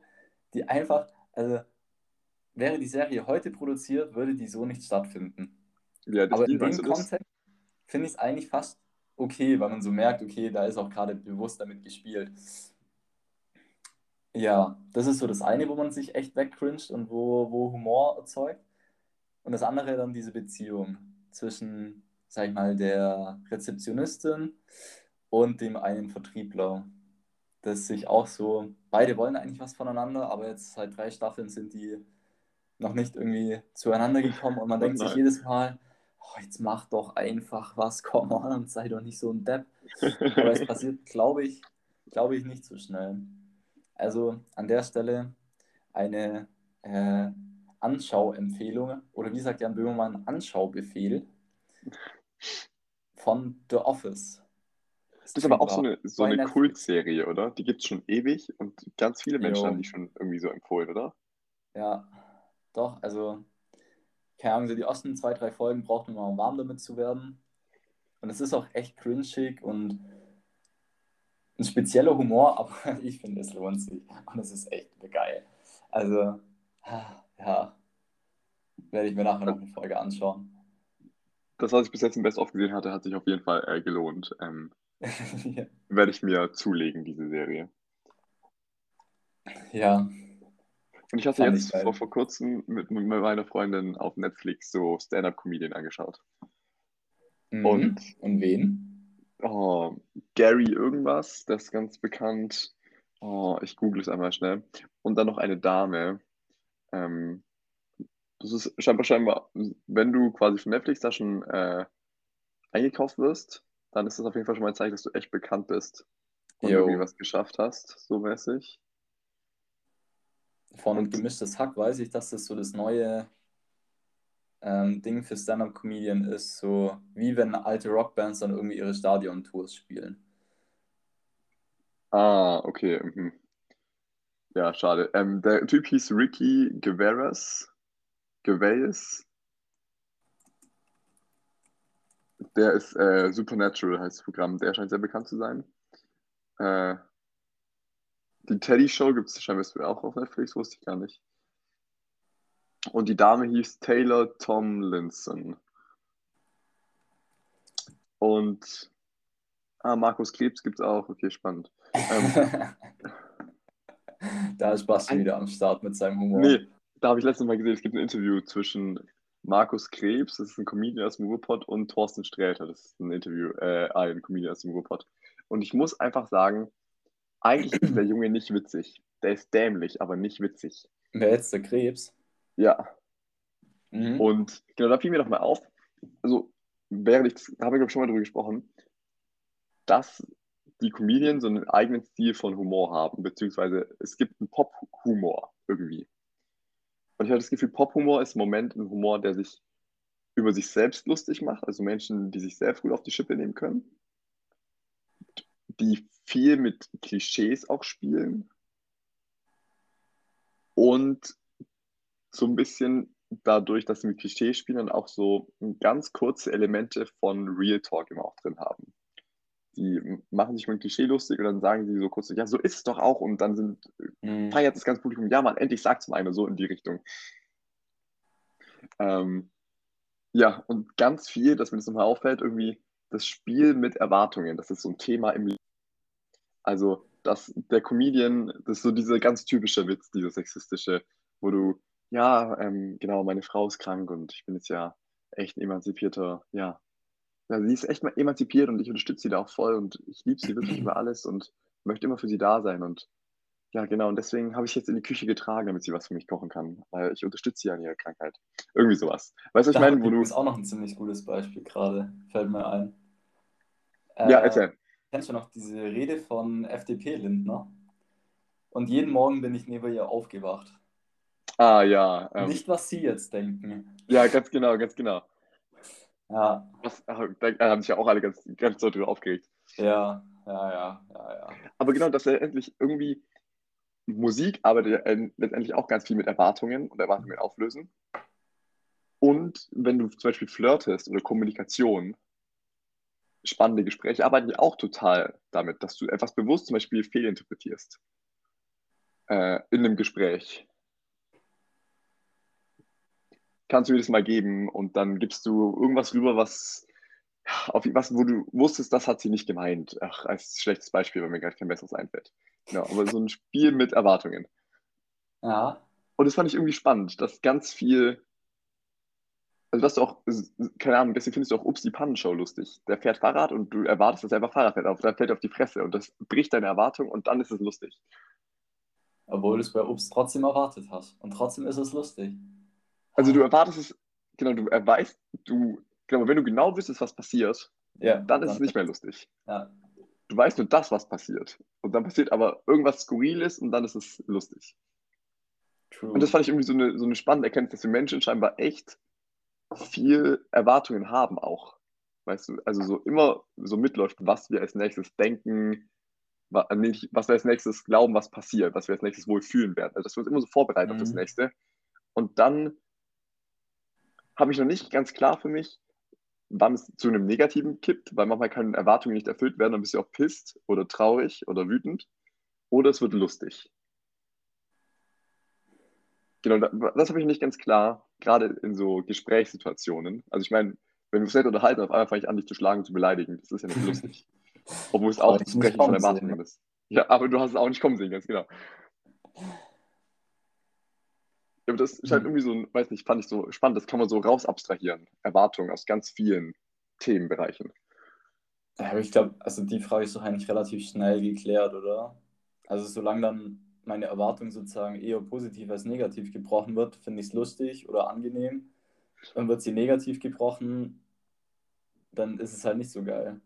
die einfach, also wäre die Serie heute produziert, würde die so nicht stattfinden. Alt ist Aber in dem das? Kontext finde ich es eigentlich fast okay, weil man so merkt, okay, da ist auch gerade bewusst damit gespielt. Ja, das ist so das eine, wo man sich echt wegcringed und wo, wo Humor erzeugt. Und das andere dann diese Beziehung zwischen, sag ich mal, der Rezeptionistin und dem einen Vertriebler. Das sich auch so, beide wollen eigentlich was voneinander, aber jetzt seit drei Staffeln sind die noch nicht irgendwie zueinander gekommen und man denkt sich jedes Mal, oh, jetzt mach doch einfach was, komm on und sei doch nicht so ein Depp. Aber es passiert, glaube ich, glaube ich, nicht so schnell. Also an der Stelle eine äh, Anschauempfehlung oder wie sagt Jan Böhmermann, Anschaubefehl von The Office. Das ist aber auch so eine, so eine. Kultserie, oder? Die gibt es schon ewig und ganz viele Menschen Jo. haben die schon irgendwie so empfohlen, oder? Ja, doch, also, keine Ahnung, so die ersten zwei, drei Folgen braucht man mal, um warm damit zu werden. Und es ist auch echt cringig und ein spezieller Humor, aber ich finde, es lohnt sich. Und es ist echt geil. Also, ja, werde ich mir nachher noch eine Folge anschauen. Das, was ich bis jetzt im Best-of gesehen hatte, hat sich auf jeden Fall äh, gelohnt. Ähm, ja. werde ich mir zulegen, diese Serie. ja, Und ich hatte Fand ich jetzt geil. vor, vor kurzem mit, mit meiner Freundin auf Netflix so Stand-Up-Comedian angeschaut. Mhm. Und Und wen? oh, Gary irgendwas, das ist ganz bekannt. Oh, ich google es einmal schnell. Und dann noch eine Dame. Ähm, das ist scheinbar, scheinbar, wenn du quasi von Netflix da schon äh, eingekauft wirst, dann ist das auf jeden Fall schon mal ein Zeichen, dass du echt bekannt bist und Jo. irgendwie was geschafft hast, so mäßig. Von Und- Gemischtes Hack weiß ich, dass das so das neue ähm, Ding für Stand-Up-Comedian ist, so wie wenn alte Rockbands dann irgendwie ihre Stadion-Tours spielen. Ah, okay. Mhm. Ja, schade. Ähm, der Typ hieß Ricky Gervais. Gervais. Der ist äh, Supernatural, heißt das Programm. Der scheint sehr bekannt zu sein. Äh, die Teddy Show gibt es scheinbar auch auf Netflix, wusste ich gar nicht. Und die Dame hieß Taylor Tomlinson. Und ah, Markus Krebs gibt es auch. Okay, spannend. Ähm, da ist Basti wieder am Start mit seinem Humor. Nee, da habe ich letztes Mal gesehen, es gibt ein Interview zwischen Markus Krebs, das ist ein Comedian aus dem Ruhrpott, und Thorsten Sträter, das ist ein Interview, äh, ein Comedian aus dem Ruhrpott. Und ich muss einfach sagen, eigentlich ist der Junge nicht witzig. Der ist dämlich, aber nicht witzig. Wer jetzt der Krebs? Ja. Mhm. Und genau, da fiel mir doch mal auf, also während ich, da haben wir glaube ich schon mal drüber gesprochen, dass die Comedians so einen eigenen Stil von Humor haben, beziehungsweise es gibt einen Pop-Humor irgendwie. Und ich habe das Gefühl, Pop-Humor ist im Moment ein Humor, der sich über sich selbst lustig macht, also Menschen, die sich selbst gut auf die Schippe nehmen können, die viel mit Klischees auch spielen und so ein bisschen dadurch, dass sie mit Klischees spielen, dann auch so ganz kurze Elemente von Real Talk immer auch drin haben die machen sich mit Klischee lustig und dann sagen sie so kurz, ja, so ist es doch auch. Und dann sind, Mhm. feiert das ganze Publikum, ja, man, endlich sagt es mal einer so in die Richtung. Ähm, ja, und ganz viel, dass mir das nochmal auffällt, irgendwie das Spiel mit Erwartungen, das ist so ein Thema im Leben. Also, dass der Comedian, das ist so dieser ganz typische Witz, dieser sexistische, wo du, ja, ähm, genau, meine Frau ist krank und ich bin jetzt ja echt ein emanzipierter, ja, ja, sie ist echt mal emanzipiert und ich unterstütze sie da auch voll und ich liebe sie wirklich über alles und möchte immer für sie da sein. Und ja, genau, und deswegen habe ich jetzt in die Küche getragen, damit sie was für mich kochen kann, weil ich unterstütze sie an ihrer Krankheit. Irgendwie sowas. Weißt du, was ich meine, wo du. es auch noch ein ziemlich gutes Beispiel gerade, fällt mir ein. Ja, Äh, erzähl. Kennst du noch diese Rede von FDP-Lindner? Und jeden Morgen bin ich neben ihr aufgewacht. Ah, ja. Ähm, Nicht, was Sie jetzt denken. ja, ganz genau, ganz genau. Ja, Was, ach, da haben sich ja auch alle ganz, ganz so drüber aufgeregt. ja, ja, ja, ja, ja. Aber genau, dass er endlich irgendwie Musik arbeitet ja äh, letztendlich auch ganz viel mit Erwartungen und Erwartungen auflösen. Und wenn du zum Beispiel flirtest oder Kommunikation, spannende Gespräche arbeiten ja auch total damit, dass du etwas bewusst zum Beispiel fehlinterpretierst äh, in einem Gespräch. Kannst du dir das mal geben und dann gibst du irgendwas rüber, was auf was, wo du wusstest, das hat sie nicht gemeint. Ach, als schlechtes Beispiel, weil mir gerade kein besseres einfällt. Genau, aber so ein Spiel mit Erwartungen. Ja, Und das fand ich irgendwie spannend, dass ganz viel, also dass du auch, keine Ahnung, deswegen findest du auch Ups die Pannenshow lustig. Der fährt Fahrrad und du erwartest, dass er einfach Fahrrad fährt, auf, dann fällt er auf die Fresse und das bricht deine Erwartung und dann ist es lustig. obwohl du es bei Ups trotzdem erwartet hast. Und trotzdem ist es lustig. Also du erwartest es, genau, du weißt, du, genau, wenn du genau wüsstest, was passiert, Ja, dann ist es nicht mehr lustig. Ja, Du weißt nur das, was passiert. Und dann passiert aber irgendwas Skurriles und dann ist es lustig. true. Und das fand ich irgendwie so eine, so eine spannende Erkenntnis, dass wir Menschen scheinbar echt viel Erwartungen haben auch. Weißt du, also so immer so mitläuft, was wir als nächstes denken, äh, was wir als nächstes glauben, was passiert, was wir als nächstes wohl fühlen werden. Also dass wir uns immer so vorbereiten auf das Mhm. nächste. Und dann habe ich noch nicht ganz klar für mich, wann es zu einem Negativen kippt, weil manchmal können Erwartungen nicht erfüllt werden, dann bist du auch pisst oder traurig oder wütend. Oder es wird lustig. Genau, da- das habe ich nicht ganz klar, gerade in so Gesprächssituationen. Also ich meine, wenn wir uns nett unterhalten, auf einmal fange ich an, dich zu schlagen und zu beleidigen. Das ist ja nicht lustig. Obwohl es auch das nicht Brechen von Erwartungen ne? ist. Ja, aber du hast es auch nicht kommen sehen, ganz genau. Ja, aber das ist halt irgendwie so, ein- weiß nicht, fand ich so spannend, das kann man so raus abstrahieren. Erwartungen aus ganz vielen Themenbereichen. Ja, aber ich glaube, also die Frage ist doch eigentlich relativ schnell geklärt, oder? Also solange dann meine Erwartung sozusagen eher positiv als negativ gebrochen wird, finde ich es lustig oder angenehm. Dann wird sie negativ gebrochen, dann ist es halt nicht so geil.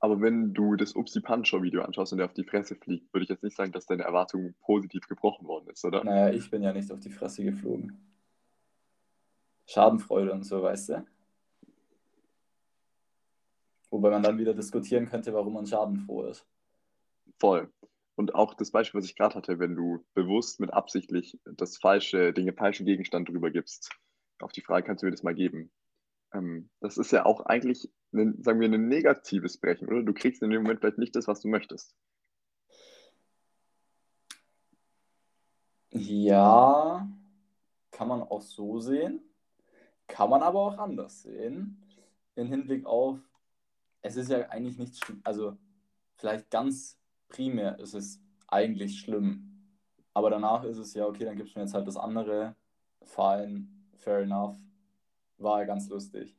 Aber wenn du das Upsi Puncher Video anschaust und der auf die Fresse fliegt, würde ich jetzt nicht sagen, dass deine Erwartung positiv gebrochen worden ist, oder? Naja, ich bin ja nicht auf die Fresse geflogen. Schadenfreude und so, weißt du? Wobei man dann wieder diskutieren könnte, warum man schadenfroh ist. Voll. Und auch das Beispiel, was ich gerade hatte, wenn du bewusst mit absichtlich das falsche, den falschen Gegenstand drüber gibst, auf die Frage, kannst du mir das mal geben? Ähm, das ist ja auch eigentlich, ein, sagen wir, ein negatives Brechen, oder? Du kriegst in dem Moment vielleicht nicht das, was du möchtest. Ja, kann man auch so sehen, kann man aber auch anders sehen, im Hinblick auf, es ist ja eigentlich nichts schlimm, also vielleicht ganz primär ist es eigentlich schlimm, aber danach ist es ja, okay, dann gibst du mir jetzt halt das andere, fine, fair enough, war er ganz lustig.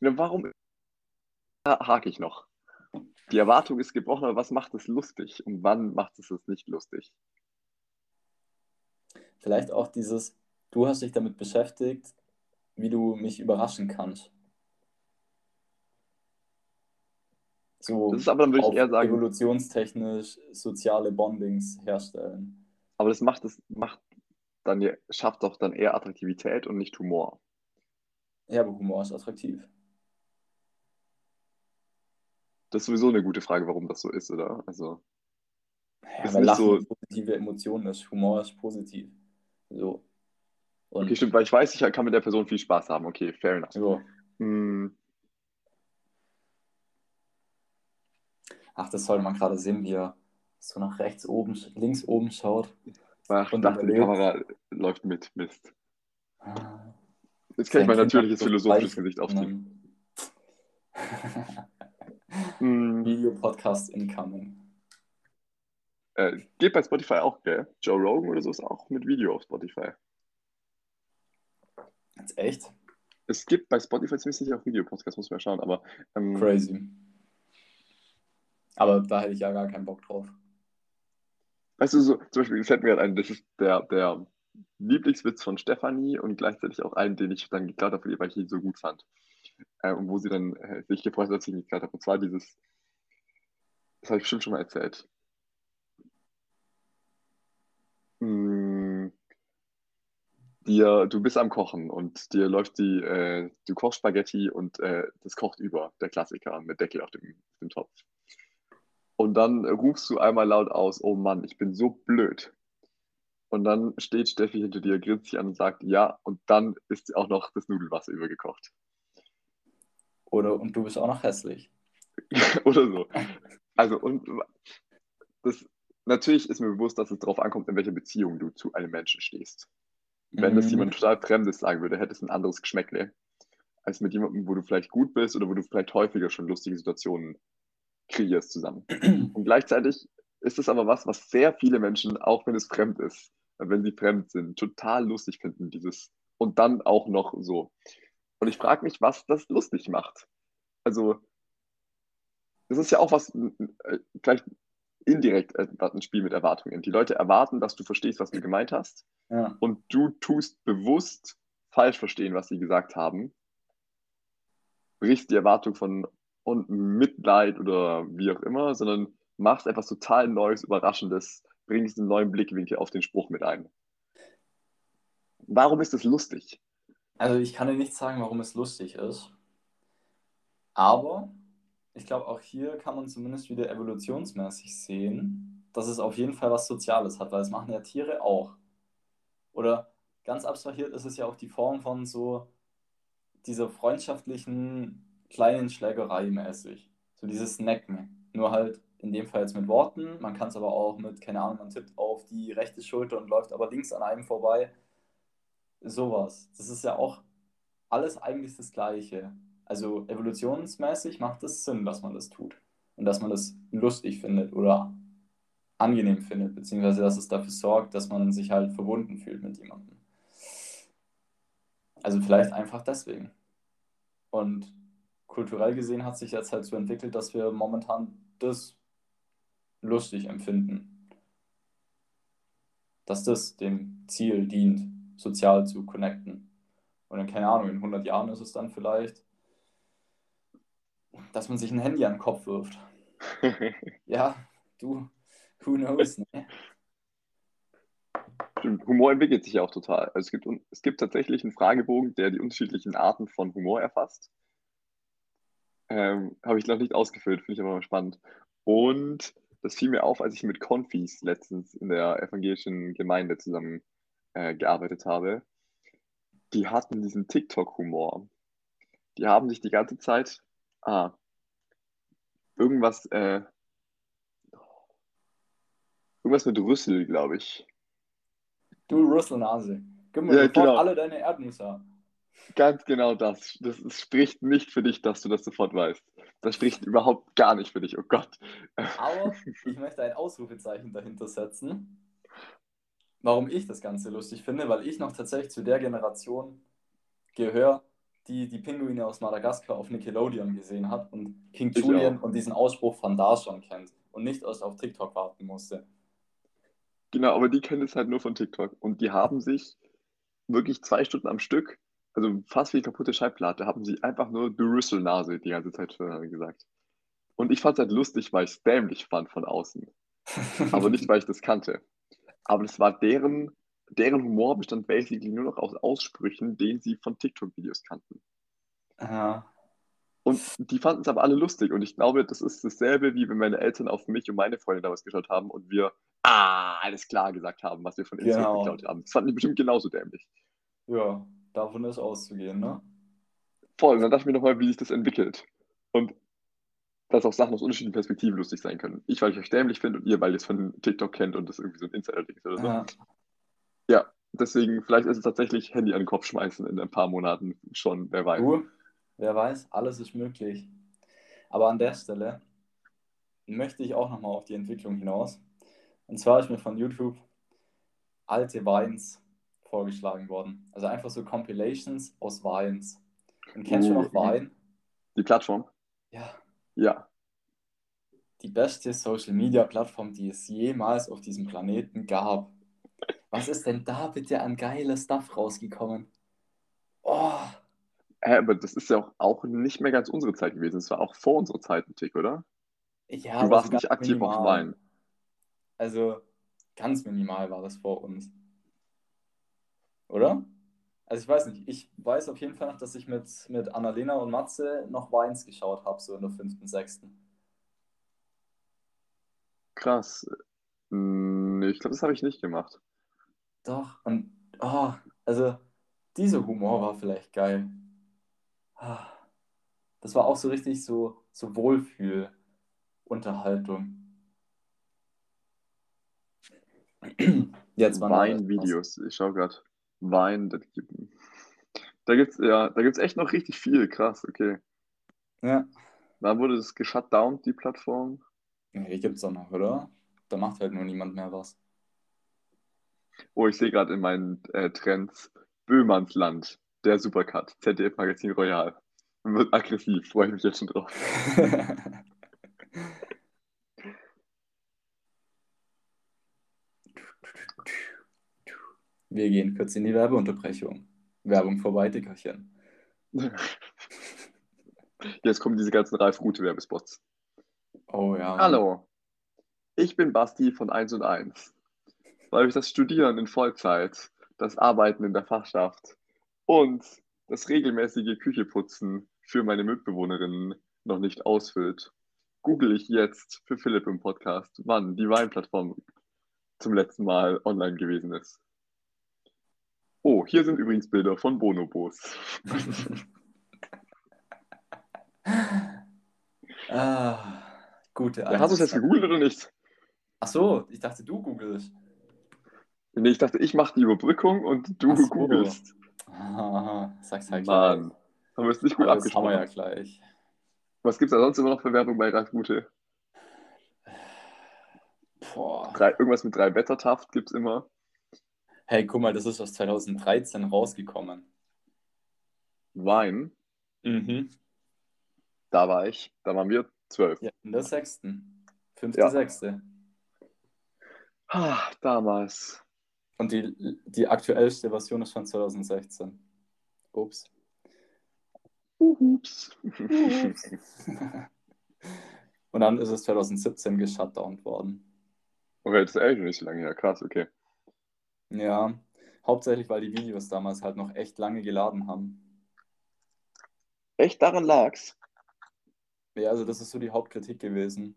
Ja, warum hake ich noch? Die Erwartung ist gebrochen, aber was macht es lustig und wann macht es es nicht lustig? Vielleicht auch dieses, du hast dich damit beschäftigt, wie du mich überraschen kannst. So Das ist aber dann würde ich eher sagen, evolutionstechnisch soziale Bondings herstellen. aber das macht es macht dann schafft doch dann eher Attraktivität und nicht Humor. Ja, aber Humor ist attraktiv. Das ist sowieso eine gute Frage, warum das so ist, oder? Also, Ja, ist weil Lachen so, eine positive Emotion ist. Humor ist positiv. So. okay, Und stimmt, weil ich weiß, ich kann mit der Person viel Spaß haben. Okay, fair enough. so. Hm, Ach, das sollte man gerade sehen, wie er so nach rechts oben, links oben schaut ach, und dachte, die überlegt. Kamera läuft mit. Mist. Ah, Jetzt kann ich mein natürliches so philosophisches Gesicht und aufziehen. dann Hm, Videopodcast incoming. äh, geht bei Spotify auch, gell? Joe Rogan oder so ist auch mit Video auf Spotify. Jetzt echt? Es gibt bei Spotify ziemlich sicher auch Videopodcasts, muss man schauen, aber ähm, Crazy. Aber da hätte ich ja gar keinen Bock drauf. weißt du, so, zum Beispiel, fällt mir gerade ein, das ist der, der Lieblingswitz von Stefanie und gleichzeitig auch einen, den ich dann geklaut habe, weil ich ihn so gut fand. Äh, und wo sie dann äh, sich gefreut hat, dass ich ihn geklaut habe. Und zwar dieses, das habe ich bestimmt schon mal erzählt. Mm, dir, du bist am Kochen und dir läuft die, äh, du kochst Spaghetti und äh, das kocht über, der Klassiker, mit Deckel auf dem, auf dem Topf. Und dann rufst du einmal laut aus, oh Mann, ich bin so blöd. Und dann steht Steffi hinter dir, grinst sich an und sagt, ja, und dann ist auch noch das Nudelwasser übergekocht. Oder und du bist auch noch hässlich. Oder so. Also, und das, natürlich ist mir bewusst, dass es darauf ankommt, in welcher Beziehung du zu einem Menschen stehst. Wenn das Mhm. jemand total Fremdes sagen würde, hätte es ein anderes Geschmäckle, als mit jemandem, wo du vielleicht gut bist oder wo du vielleicht häufiger schon lustige Situationen kreierst zusammen. Und gleichzeitig ist es aber was, was sehr viele Menschen, auch wenn es fremd ist, wenn sie fremd sind, total lustig finden, dieses und dann auch noch so. Und ich frage mich, was das lustig macht. Also, das ist ja auch was, äh, vielleicht indirekt äh, ein Spiel mit Erwartungen. Die Leute erwarten, dass du verstehst, was du gemeint hast, Ja. und du tust bewusst falsch verstehen, was sie gesagt haben, brichst die Erwartung von und Mitleid oder wie auch immer, sondern machst etwas total Neues, Überraschendes, bringst einen neuen Blickwinkel auf den Spruch mit ein. Warum ist das lustig? Also ich kann dir nicht sagen, warum es lustig ist. Aber ich glaube, auch hier kann man zumindest wieder evolutionsmäßig sehen, dass es auf jeden Fall was Soziales hat, weil es machen ja Tiere auch. Oder ganz abstrahiert ist es ja auch die Form von so dieser freundschaftlichen kleinen Schlägerei mäßig. So dieses Snacken. Nur halt in dem Fall jetzt mit Worten. Man kann es aber auch mit, keine Ahnung, man tippt auf die rechte Schulter und läuft aber links an einem vorbei. Sowas. Das ist ja auch alles eigentlich das Gleiche. Also evolutionsmäßig macht es Sinn, dass man das tut. Und dass man das lustig findet oder angenehm findet, beziehungsweise dass es dafür sorgt, dass man sich halt verbunden fühlt mit jemandem. Also vielleicht einfach deswegen. Und kulturell gesehen hat sich jetzt halt so entwickelt, dass wir momentan das lustig empfinden. Dass das dem Ziel dient, sozial zu connecten. Und dann, keine Ahnung, in 100 Jahren ist es dann vielleicht, dass man sich ein Handy an den Kopf wirft. Ja, du, who knows, ne? Humor entwickelt sich ja auch total. Also es gibt, es gibt tatsächlich einen Fragebogen, der die unterschiedlichen Arten von Humor erfasst. Ähm, Habe ich noch nicht ausgefüllt, finde ich aber mal spannend. Und das fiel mir auf, als ich mit Konfis letztens in der evangelischen Gemeinde zusammen äh, gearbeitet habe. Die hatten diesen TikTok-Humor. Die haben sich die ganze Zeit ah, irgendwas, äh, irgendwas mit Rüssel, glaube ich. Du Rüsselnase, gib mir Ja, genau. alle deine Erdnüsse. Ganz genau das. Das spricht nicht für dich, dass du das sofort weißt. Das spricht überhaupt gar nicht für dich. Oh Gott. Aber ich möchte ein Ausrufezeichen dahinter setzen, warum ich das Ganze lustig finde, weil ich noch tatsächlich zu der Generation gehöre, die die Pinguine aus Madagaskar auf Nickelodeon gesehen hat und King Ich Julian auch. und diesen Ausspruch von da schon kennt und nicht erst auf TikTok warten musste. Genau, aber die kennen es halt nur von TikTok. Und die haben sich wirklich zwei Stunden am Stück, also fast wie kaputte Schallplatte, haben sie einfach nur du Rüsselnase die ganze Zeit schon gesagt. Und ich fand es halt lustig, weil ich es dämlich fand von außen. Aber nicht, weil ich das kannte. Aber das war deren, deren Humor bestand basically nur noch aus Aussprüchen, den sie von TikTok-Videos kannten. Ja. Und die fanden es aber alle lustig. Und ich glaube, das ist dasselbe, wie wenn meine Eltern auf mich und meine Freunde damals geschaut haben und wir, ah, alles klar gesagt haben, was wir von Instagram Genau. geklaut haben. Das fanden die bestimmt genauso dämlich. ja, davon ist auszugehen, ne? Voll. Und dann dachte ich mir nochmal, wie sich das entwickelt. Und dass auch Sachen aus unterschiedlichen Perspektiven lustig sein können. Ich, weil ich euch dämlich finde und ihr, weil ihr es von TikTok kennt und das irgendwie so ein Insider-Ding ist oder so. Ja. Ja, deswegen, vielleicht ist es tatsächlich Handy an den Kopf schmeißen in ein paar Monaten schon, wer weiß. Du, wer weiß, alles ist möglich. Aber an der Stelle möchte ich auch nochmal auf die Entwicklung hinaus. Und zwar ist mir von YouTube alte Vines vorgeschlagen worden. Also einfach so Compilations aus Vines. Und kennst du Uh, noch Vine? Die Plattform? Ja, Ja. die beste Social-Media-Plattform, die es jemals auf diesem Planeten gab. Was ist denn da bitte an geiler Stuff rausgekommen? Oh, Hä, aber das ist ja auch, auch nicht mehr ganz unsere Zeit gewesen. Es war auch vor unserer Zeit ein Tick, oder? ja, Du warst nicht aktiv auf minimal. Wein. Also ganz minimal war das vor uns. Oder? Also ich weiß nicht, ich weiß auf jeden Fall noch, dass ich mit, mit Annalena und Matze noch Weins geschaut habe, so in der fünften, sechsten. Krass. Hm, Nee, ich glaube, das habe ich nicht gemacht. Doch, und oh, also dieser Humor war vielleicht geil. Ah, Das war auch so richtig so, so Wohlfühl-Unterhaltung. Jetzt waren Wein-Videos. Ich schaue gerade. Wein, das gibt, da gibt's ja, da gibt's echt noch richtig viel. Krass, okay. Ja. Wann wurde das geshutdown, die Plattform? Nee, die gibt's doch noch, oder? Da macht halt nur niemand mehr was. Oh, ich sehe gerade in meinen äh, Trends Böhmanns Land, der Supercut, ZDF Magazin Royal. Wird aggressiv, freue ich mich jetzt schon drauf. Wir gehen kurz in die Werbeunterbrechung. Werbung vorbei, Dickerchen. Jetzt kommen diese ganzen Ralf-Rute-Werbespots. Oh ja. Hallo, ich bin Basti von 1 und 1. Weil ich das Studieren in Vollzeit, das Arbeiten in der Fachschaft und das regelmäßige Kücheputzen für meine Mitbewohnerinnen noch nicht ausfüllt, google ich jetzt für Philipp im Podcast, wann die Weinplattform zum letzten Mal online gewesen ist. Oh, hier sind übrigens Bilder von Bonobos. ah, gute Ja, hast du es jetzt gegoogelt oder nicht? Ach so, ich dachte, du googelst. Nee, ich dachte, ich mache die Überbrückung und du so. googelst. Ah, sag's halt Mann, gleich. haben wir es nicht gut Aber das haben wir ja abgesprochen. gleich. Was gibt es da sonst immer noch für Werbung bei Ralf Gute? Boah. Drei, irgendwas mit drei Wettertaft gibt es immer. Hey, guck mal, das ist aus 2013 rausgekommen. Wein, Mhm. da war ich, da waren wir zwölf. Ja, in der sechsten. Fünfte, Ja. sechste. Ah, damals. Und die, die aktuellste Version ist von 2016. Ups. Ups. Und dann ist es 2017 geshutdownt worden. okay, das ist echt nicht so lange her. Krass, okay. Ja, hauptsächlich, weil die Videos damals halt noch echt lange geladen haben. Echt daran lag's? Ja, also das ist so die Hauptkritik gewesen.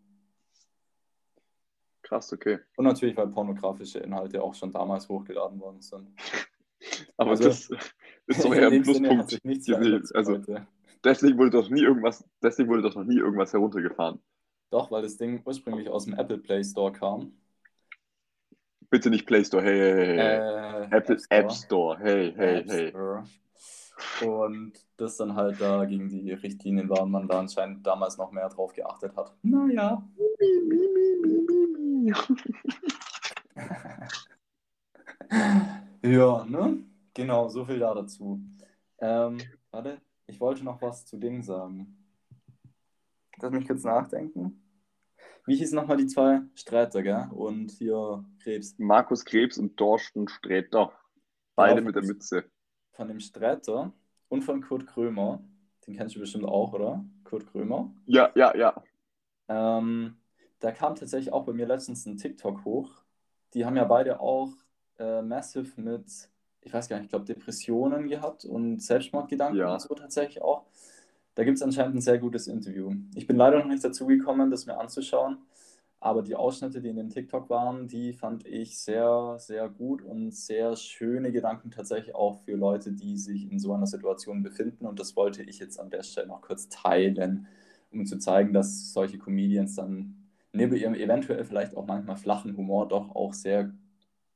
Krass, okay. Und natürlich, weil pornografische Inhalte auch schon damals hochgeladen worden sind. Aber Also, das ist doch eher ein Pluspunkt. gesehen. Also heute. deswegen wurde doch nie irgendwas, deswegen wurde doch noch nie irgendwas heruntergefahren. Doch, weil das Ding ursprünglich aus dem Apple Play Store kam. Bitte nicht Play Store, hey, hey, hey. Äh, Apple App Store, hey, hey, App hey. Store. Und das dann halt da gegen die Richtlinien war und man da anscheinend damals noch mehr drauf geachtet hat. Naja. Ja, ne? Genau, so viel da dazu. Ähm, warte, ich wollte noch was zu Ding sagen. Lass mich kurz nachdenken. Wie hießen nochmal die zwei? Sträter, gell? Und hier Krebs. Markus Krebs und Thorsten Sträter. Beide Genau, mit der Mütze. Von dem Sträter und von Kurt Krömer. Den kennst du bestimmt auch, oder? Kurt Krömer. Ja, ja, ja. Ähm, da kam tatsächlich auch bei mir letztens ein TikTok hoch. Die haben ja beide auch äh, massive mit, ich weiß gar nicht, ich glaube Depressionen gehabt und Selbstmordgedanken Ja. und so tatsächlich auch. Da gibt es anscheinend ein sehr gutes Interview. Ich bin leider noch nicht dazu gekommen, das mir anzuschauen, aber die Ausschnitte, die in dem TikTok waren, die fand ich sehr, sehr gut und sehr schöne Gedanken tatsächlich auch für Leute, die sich in so einer Situation befinden. Und das wollte ich jetzt an der Stelle noch kurz teilen, um zu zeigen, dass solche Comedians dann neben ihrem eventuell vielleicht auch manchmal flachen Humor doch auch sehr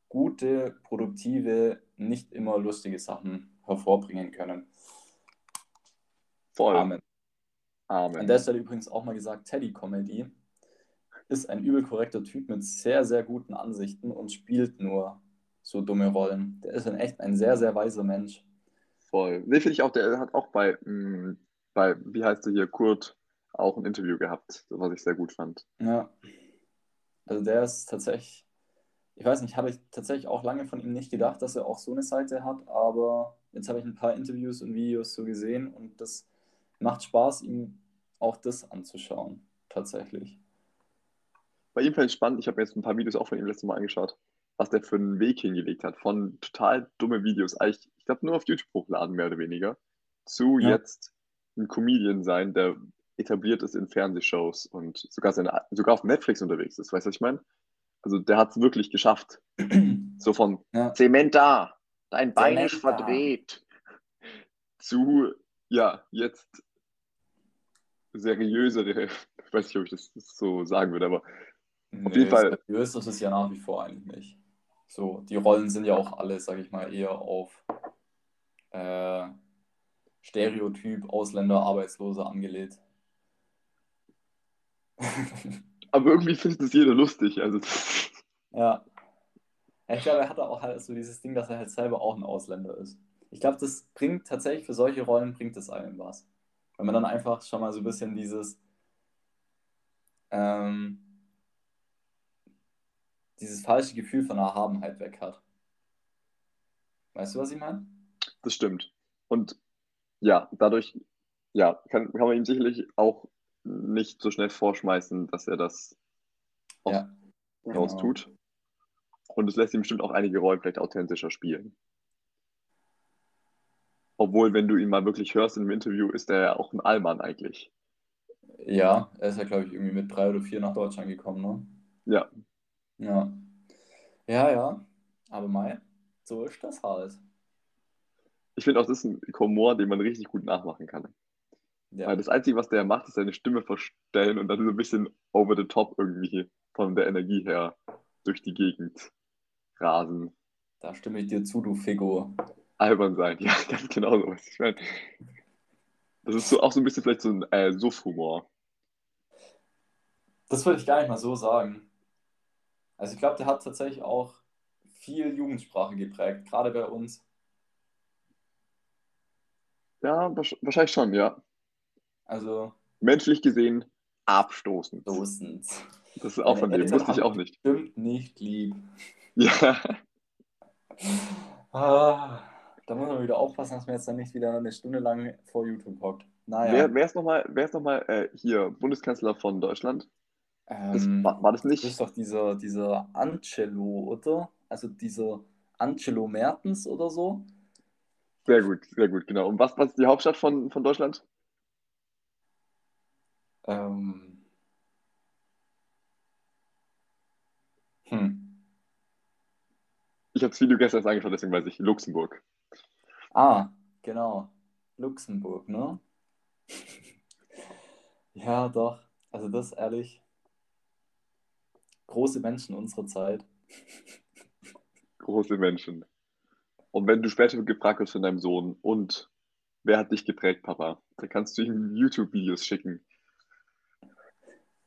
gute, produktive, nicht immer lustige Sachen hervorbringen können. Voll. Amen. An Amen. der Stelle übrigens auch mal gesagt, Teddy Comedy ist ein übel korrekter Typ mit sehr, sehr guten Ansichten und spielt nur so dumme Rollen. Der ist ein echt ein sehr, sehr weiser Mensch. Voll. Nee, finde ich auch, der hat auch bei, mh, bei, wie heißt der hier, Kurt, auch ein Interview gehabt, was ich sehr gut fand. Ja. Also der ist tatsächlich, ich weiß nicht, habe ich tatsächlich auch lange von ihm nicht gedacht, dass er auch so eine Seite hat, aber jetzt habe ich ein paar Interviews und Videos so gesehen und das macht Spaß, ihm auch das anzuschauen, tatsächlich. Bei ihm fand ich spannend, ich habe mir jetzt ein paar Videos auch von ihm letztes Mal angeschaut, was der für einen Weg hingelegt hat. Von total dumme Videos, eigentlich, ich glaube, nur auf YouTube hochladen, mehr oder weniger, zu Ja. jetzt ein Comedian sein, der etabliert ist in Fernsehshows und sogar, seine, sogar auf Netflix unterwegs ist. Weißt du, was ich meine? Also der hat es wirklich geschafft. So von Ja. Zementa, dein Bein ist verdreht. Zu, ja, jetzt seriösere, ich weiß nicht, ob ich das so sagen würde, aber Auf jeden Fall. Seriös ist es ja nach wie vor eigentlich nicht. So, die Rollen sind ja auch alle, sag ich mal, eher auf äh, Stereotyp Ausländer, Arbeitslose angelegt. aber irgendwie findet es jeder lustig. Also, Ja. Ja, Ich glaube, er hat auch halt so dieses Ding, dass er halt selber auch ein Ausländer ist. Ich glaube, das bringt tatsächlich für solche Rollen bringt es einem was. Wenn man dann einfach schon mal so ein bisschen dieses ähm, dieses falsche Gefühl von Erhabenheit weg hat. Weißt du, was ich meine? das stimmt. Und ja, dadurch ja, kann, kann man ihm sicherlich auch nicht so schnell vorschmeißen, dass er das auch Ja, raus genau. tut. Und es lässt ihm bestimmt auch einige Rollen vielleicht authentischer spielen. Obwohl, wenn du ihn mal wirklich hörst im Interview, ist er ja auch ein Allmann eigentlich. Ja, er ist ja, glaube ich, irgendwie mit drei oder vier nach Deutschland gekommen, ne? Ja, Ja. Ja, ja. Aber Mai, so ist das halt. ich finde auch, das ist ein Humor, den man richtig gut nachmachen kann. Ja. Weil das Einzige, was der macht, ist seine Stimme verstellen und dann so ein bisschen over the top irgendwie von der Energie her durch die Gegend rasen. Da stimme ich dir zu, du Figur. Albern sein, ja, ganz genau so. was Ich meine, das ist so auch so ein bisschen vielleicht so ein äh, Suff-Humor. Das würde ich gar nicht mal so sagen. Also ich glaube, der hat tatsächlich auch viel Jugendsprache geprägt, gerade bei uns. Ja, wahrsch- wahrscheinlich schon, ja. Also Menschlich gesehen abstoßend. dosend. Das ist auch von dem, wusste ich auch nicht. Stimmt nicht lieb. Ja, Ah, da muss man wieder aufpassen, dass man jetzt dann nicht wieder eine Stunde lang vor YouTube hockt. Naja. wer, wer ist nochmal wer ist noch mal, äh, hier Bundeskanzler von Deutschland? Das, ähm, war, war das das nicht? ist doch dieser, dieser Angelo, oder? Also dieser Angelo Mertens oder so. Sehr gut, sehr gut, genau. Und was, was ist die Hauptstadt von, von Deutschland? Ähm. Hm. Ich habe das Video gestern erst angeschaut, deswegen weiß ich. Luxemburg. Ah, genau. Luxemburg, ne? Ja, doch. Also das ehrlich. Große Menschen unserer Zeit. Große Menschen. Und wenn du später gefragt wirst von deinem Sohn, und wer hat dich geprägt, Papa? Dann kannst du ihm YouTube-Videos schicken.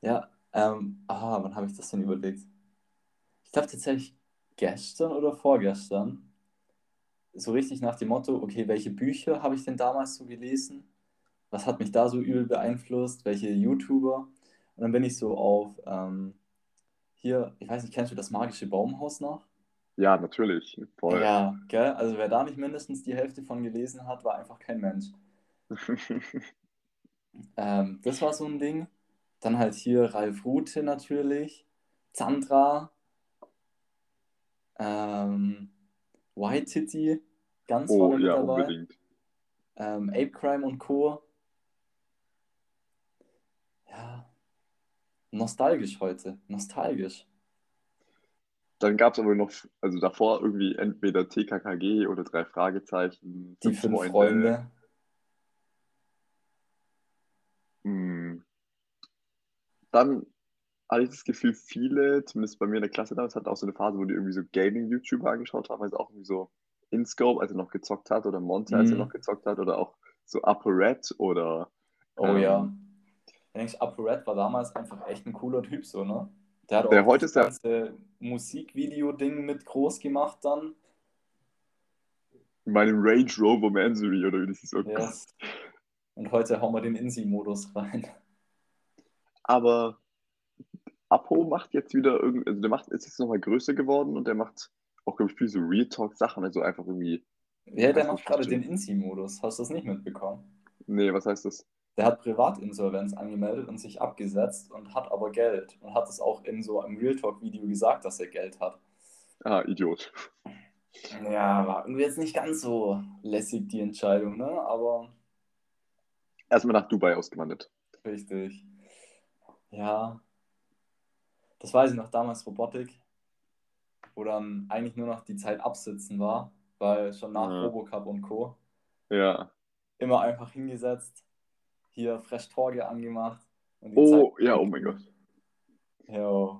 Ja, ähm, ah, wann habe ich das denn überlegt? Ich glaube tatsächlich gestern oder vorgestern. So richtig nach dem Motto, okay, welche Bücher habe ich denn damals so gelesen? was hat mich da so übel beeinflusst, welche YouTuber. Und dann bin ich so auf, ähm, hier, ich weiß nicht, kennst du das magische Baumhaus noch? Ja, natürlich. Voll. Ja, gell? Also wer da nicht mindestens die Hälfte von gelesen hat, war einfach kein Mensch. Ähm, das war so ein Ding. Dann halt hier Ralf Rute natürlich, Zandra, ähm, White Titty, ganz oh, vorne mit ja, dabei. unbedingt. Ähm, Ape Crime und Co. Ja, nostalgisch heute, nostalgisch. Dann gab es aber noch, also davor irgendwie entweder TKKG oder drei Fragezeichen. Die fünf Freunde. Hm. Dann hatte ich das Gefühl, viele, zumindest bei mir in der Klasse damals, hatten auch so eine Phase, wo die irgendwie so Gaming-YouTuber angeschaut haben, also auch irgendwie so InScope, als er noch gezockt hat, oder Monte, als er Mhm. noch gezockt hat, oder auch so ApoRed oder Oh ähm, ja. Ich denke, ApoRed war damals einfach echt ein cooler Typ, so, ne? Der hat Der auch heute das ist ganze Musikvideo-Ding mit groß gemacht dann. in meinem Range Rover Mansory oder wie das ist. Oh. Yes. Und heute hauen wir den Insi-Modus rein. Aber Apo macht jetzt wieder irgendwie, also der macht, ist jetzt nochmal größer geworden und der macht auch, glaube ich, viel so Real Talk-Sachen, also einfach irgendwie, Ja, der macht gerade den Insi-Modus. Hast du das nicht mitbekommen? nee, was heißt das? Der hat Privatinsolvenz angemeldet und sich abgesetzt und hat aber Geld. Und hat es auch in so einem Real Talk-Video gesagt, dass er Geld hat. Ah, Idiot. Ja, war irgendwie jetzt nicht ganz so lässig die Entscheidung, ne? Aber Erstmal nach Dubai ausgewandert. richtig. Ja. Das weiß ich noch damals Robotik, wo dann eigentlich nur noch die Zeit absitzen war, weil schon nach Ja. Robocup und Co. Ja. immer einfach hingesetzt, hier Fresh Torge angemacht Oh, Zeit- ja, oh mein Gott. Jo,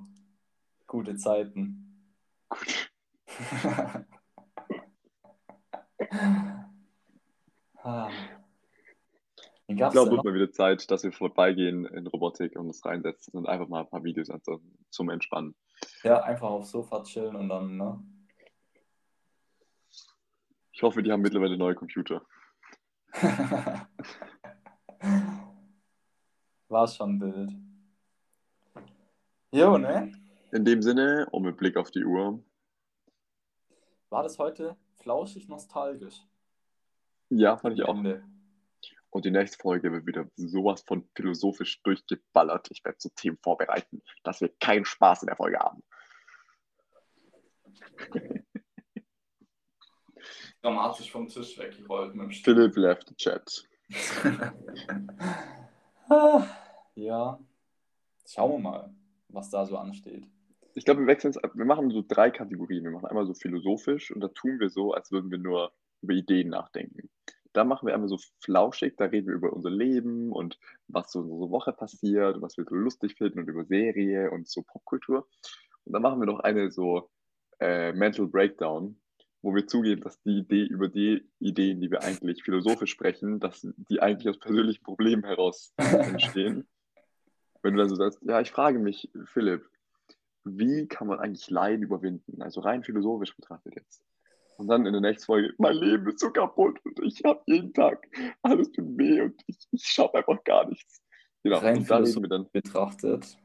gute Zeiten. Gut. ah. Ich glaube, denn wird mal wieder Zeit, dass wir vorbeigehen in Robotik und uns reinsetzen und einfach mal ein paar Videos zum Entspannen. Ja, einfach aufs Sofa chillen und dann, ne? Ich hoffe, die haben mittlerweile neue Computer. War schon wild. Jo, ne? In dem Sinne, und mit Blick auf die Uhr, War das heute flauschig nostalgisch? ja, fand ich auch. Ende. Und die nächste Folge wird wieder sowas von philosophisch durchgeballert. Ich werde so Themen vorbereiten, dass wir keinen Spaß in der Folge haben. Dramatisch vom Tisch weggerollt mit dem Philipp left the chat. Ah, ja. Schauen wir mal, was da so ansteht. Ich glaube, wir wechseln. Wir machen so drei Kategorien. Wir machen einmal so philosophisch und da tun wir so, als würden wir nur über Ideen nachdenken. Da machen wir einmal so flauschig, da reden wir über unser Leben und was so in unserer Woche passiert und was wir so lustig finden und über Serie und so Popkultur. Und dann machen wir noch eine so äh, Mental Breakdown, wo wir zugeben, dass die Idee über die Ideen, die wir eigentlich philosophisch sprechen, dass die eigentlich aus persönlichen Problemen heraus entstehen. Wenn du dann so sagst, ja, ich frage mich, Philipp, wie kann man eigentlich Leiden überwinden? Also rein philosophisch betrachtet jetzt. Und dann in der nächsten Folge, mein Leben ist so kaputt und ich habe jeden Tag alles tut weh und ich, ich schaffe einfach gar nichts. Genau, Rein und da reden wir dann. Betrachtet,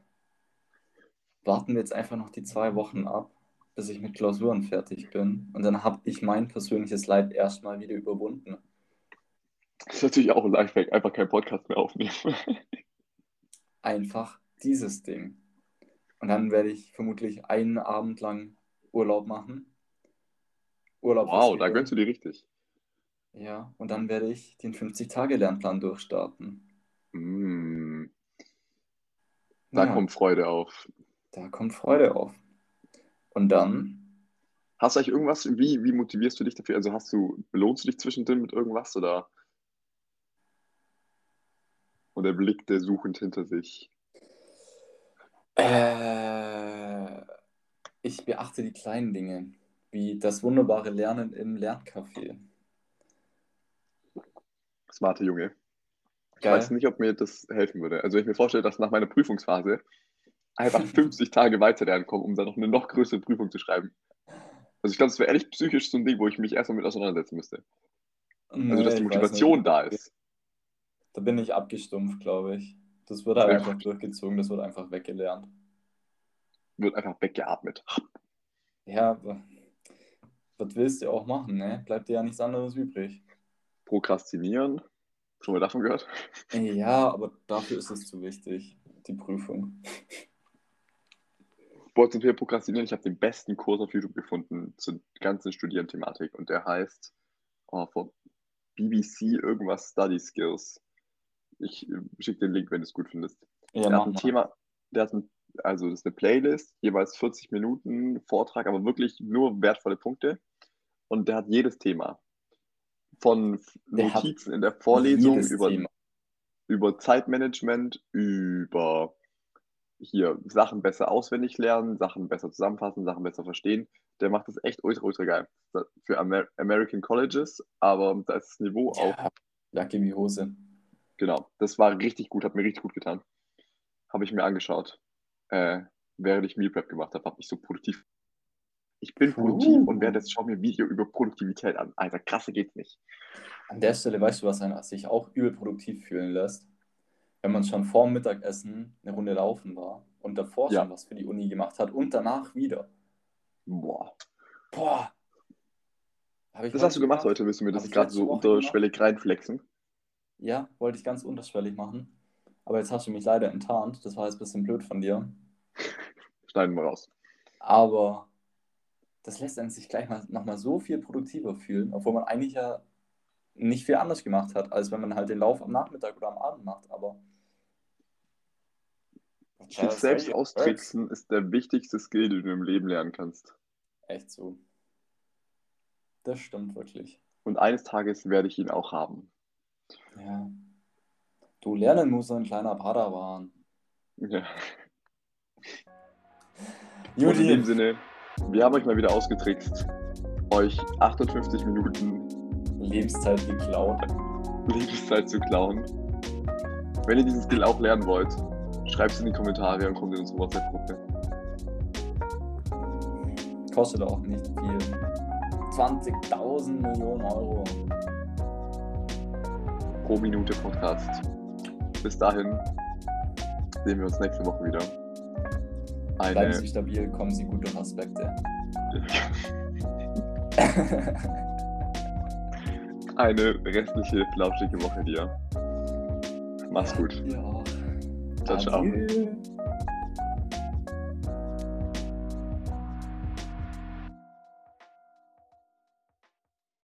warten wir jetzt einfach noch die zwei Wochen ab, bis ich mit Klausuren fertig bin. Und dann habe ich mein persönliches Leid erstmal wieder überwunden. Das ist natürlich auch ein Lifehack, einfach keinen Podcast mehr aufnehmen. Einfach dieses Ding. Und dann werde ich vermutlich einen Abend lang Urlaub machen. Urlaub Wow, da gönnst du dir richtig. Ja, und dann werde ich den 50-Tage-Lernplan durchstarten. Mm, da Ja, kommt Freude auf. da kommt Freude auf. Und dann, Hast du eigentlich irgendwas, wie, wie motivierst du dich dafür? Also hast du, belohnst du dich zwischendrin mit irgendwas oder? Oder blickt der suchend hinter sich? äh, ich beachte die kleinen Dinge, wie das wunderbare Lernen im Lerncafé. Smarte Junge. Ich Geil. weiß nicht, ob mir das helfen würde. Also wenn ich mir vorstelle, dass nach meiner Prüfungsphase einfach 50 Tage weiter lernen kommen, um dann noch eine noch größere Prüfung zu schreiben. Also ich glaube, das wäre ehrlich psychisch so ein Ding, wo ich mich erstmal mit auseinandersetzen müsste. Also dass Nee, die Motivation da ist. Da bin ich abgestumpft, glaube ich. Das wird halt ja. einfach durchgezogen, das wird einfach weggelernt. Wird einfach weggeatmet. Ja, was willst du auch machen, ne? Bleibt dir ja nichts anderes übrig. Prokrastinieren. Schon mal davon gehört? Ja, aber dafür ist es zu wichtig, die Prüfung. Boah, zum Thema Prokrastinieren, ich habe den besten Kurs auf YouTube gefunden zur ganzen Studieren-Thematik und der heißt oh, von BBC irgendwas Study Skills. Ich äh, schicke den Link, wenn du es gut findest. Ja, der hat ein mal. Thema, der hat ein, also das ist eine Playlist, jeweils 40 Minuten Vortrag, aber wirklich nur wertvolle Punkte. Und der hat jedes Thema. Von der Notizen in der Vorlesung über, über Zeitmanagement, über hier Sachen besser auswendig lernen, Sachen besser zusammenfassen, Sachen besser verstehen. Der macht das echt ultra, ultra geil. Für Amer American Colleges, aber da ist das Niveau ja, auch. Jacke wie Hose. Genau, das war richtig gut, hat mir richtig gut getan. Habe ich mir angeschaut, äh, während ich Meal Prep gemacht habe, habe ich so produktiv. Ich bin produktiv uh. und währenddessen schaue mir ein Video über Produktivität an. Alter, krasse geht's nicht. An der Stelle weißt du, was einer sich auch übel produktiv fühlen lässt? wenn man schon vor dem Mittagessen eine Runde laufen war und davor ja. schon was für die Uni gemacht hat und danach wieder. Boah. Boah. das hast du gemacht heute, du mir das gerade so unterschwellig gemacht? reinflexen? Ja, wollte ich ganz unterschwellig machen. Aber jetzt hast du mich leider enttarnt. Das war jetzt ein bisschen blöd von dir. Schneiden wir raus. Aber das lässt einen sich gleich mal nochmal so viel produktiver fühlen, obwohl man eigentlich ja nicht viel anders gemacht hat, als wenn man halt den Lauf am Nachmittag oder am Abend macht. Aber sich selbst austricksen ist der wichtigste Skill, den du im Leben lernen kannst. Echt so. Das stimmt wirklich. Und eines Tages werde ich ihn auch haben. Ja. Du lernen musst ein kleiner Padawan. Ja. Und in dem Sinne, wir haben euch mal wieder ausgetrickst, euch 58 Minuten Lebenszeit geklaut. Lebenszeit zu klauen. Wenn ihr diesen Skill auch lernen wollt, schreibt es in die Kommentare und kommt in unsere WhatsApp-Gruppe. Kostet auch nicht viel. 20.000 Millionen Euro. Pro Minute Podcast. Bis dahin sehen wir uns nächste Woche wieder. Eine... Bleiben Sie stabil, kommen Sie gut durch Aspekte. Eine restliche, flauschige Woche dir. Mach's gut. Ja. Ciao, ciao.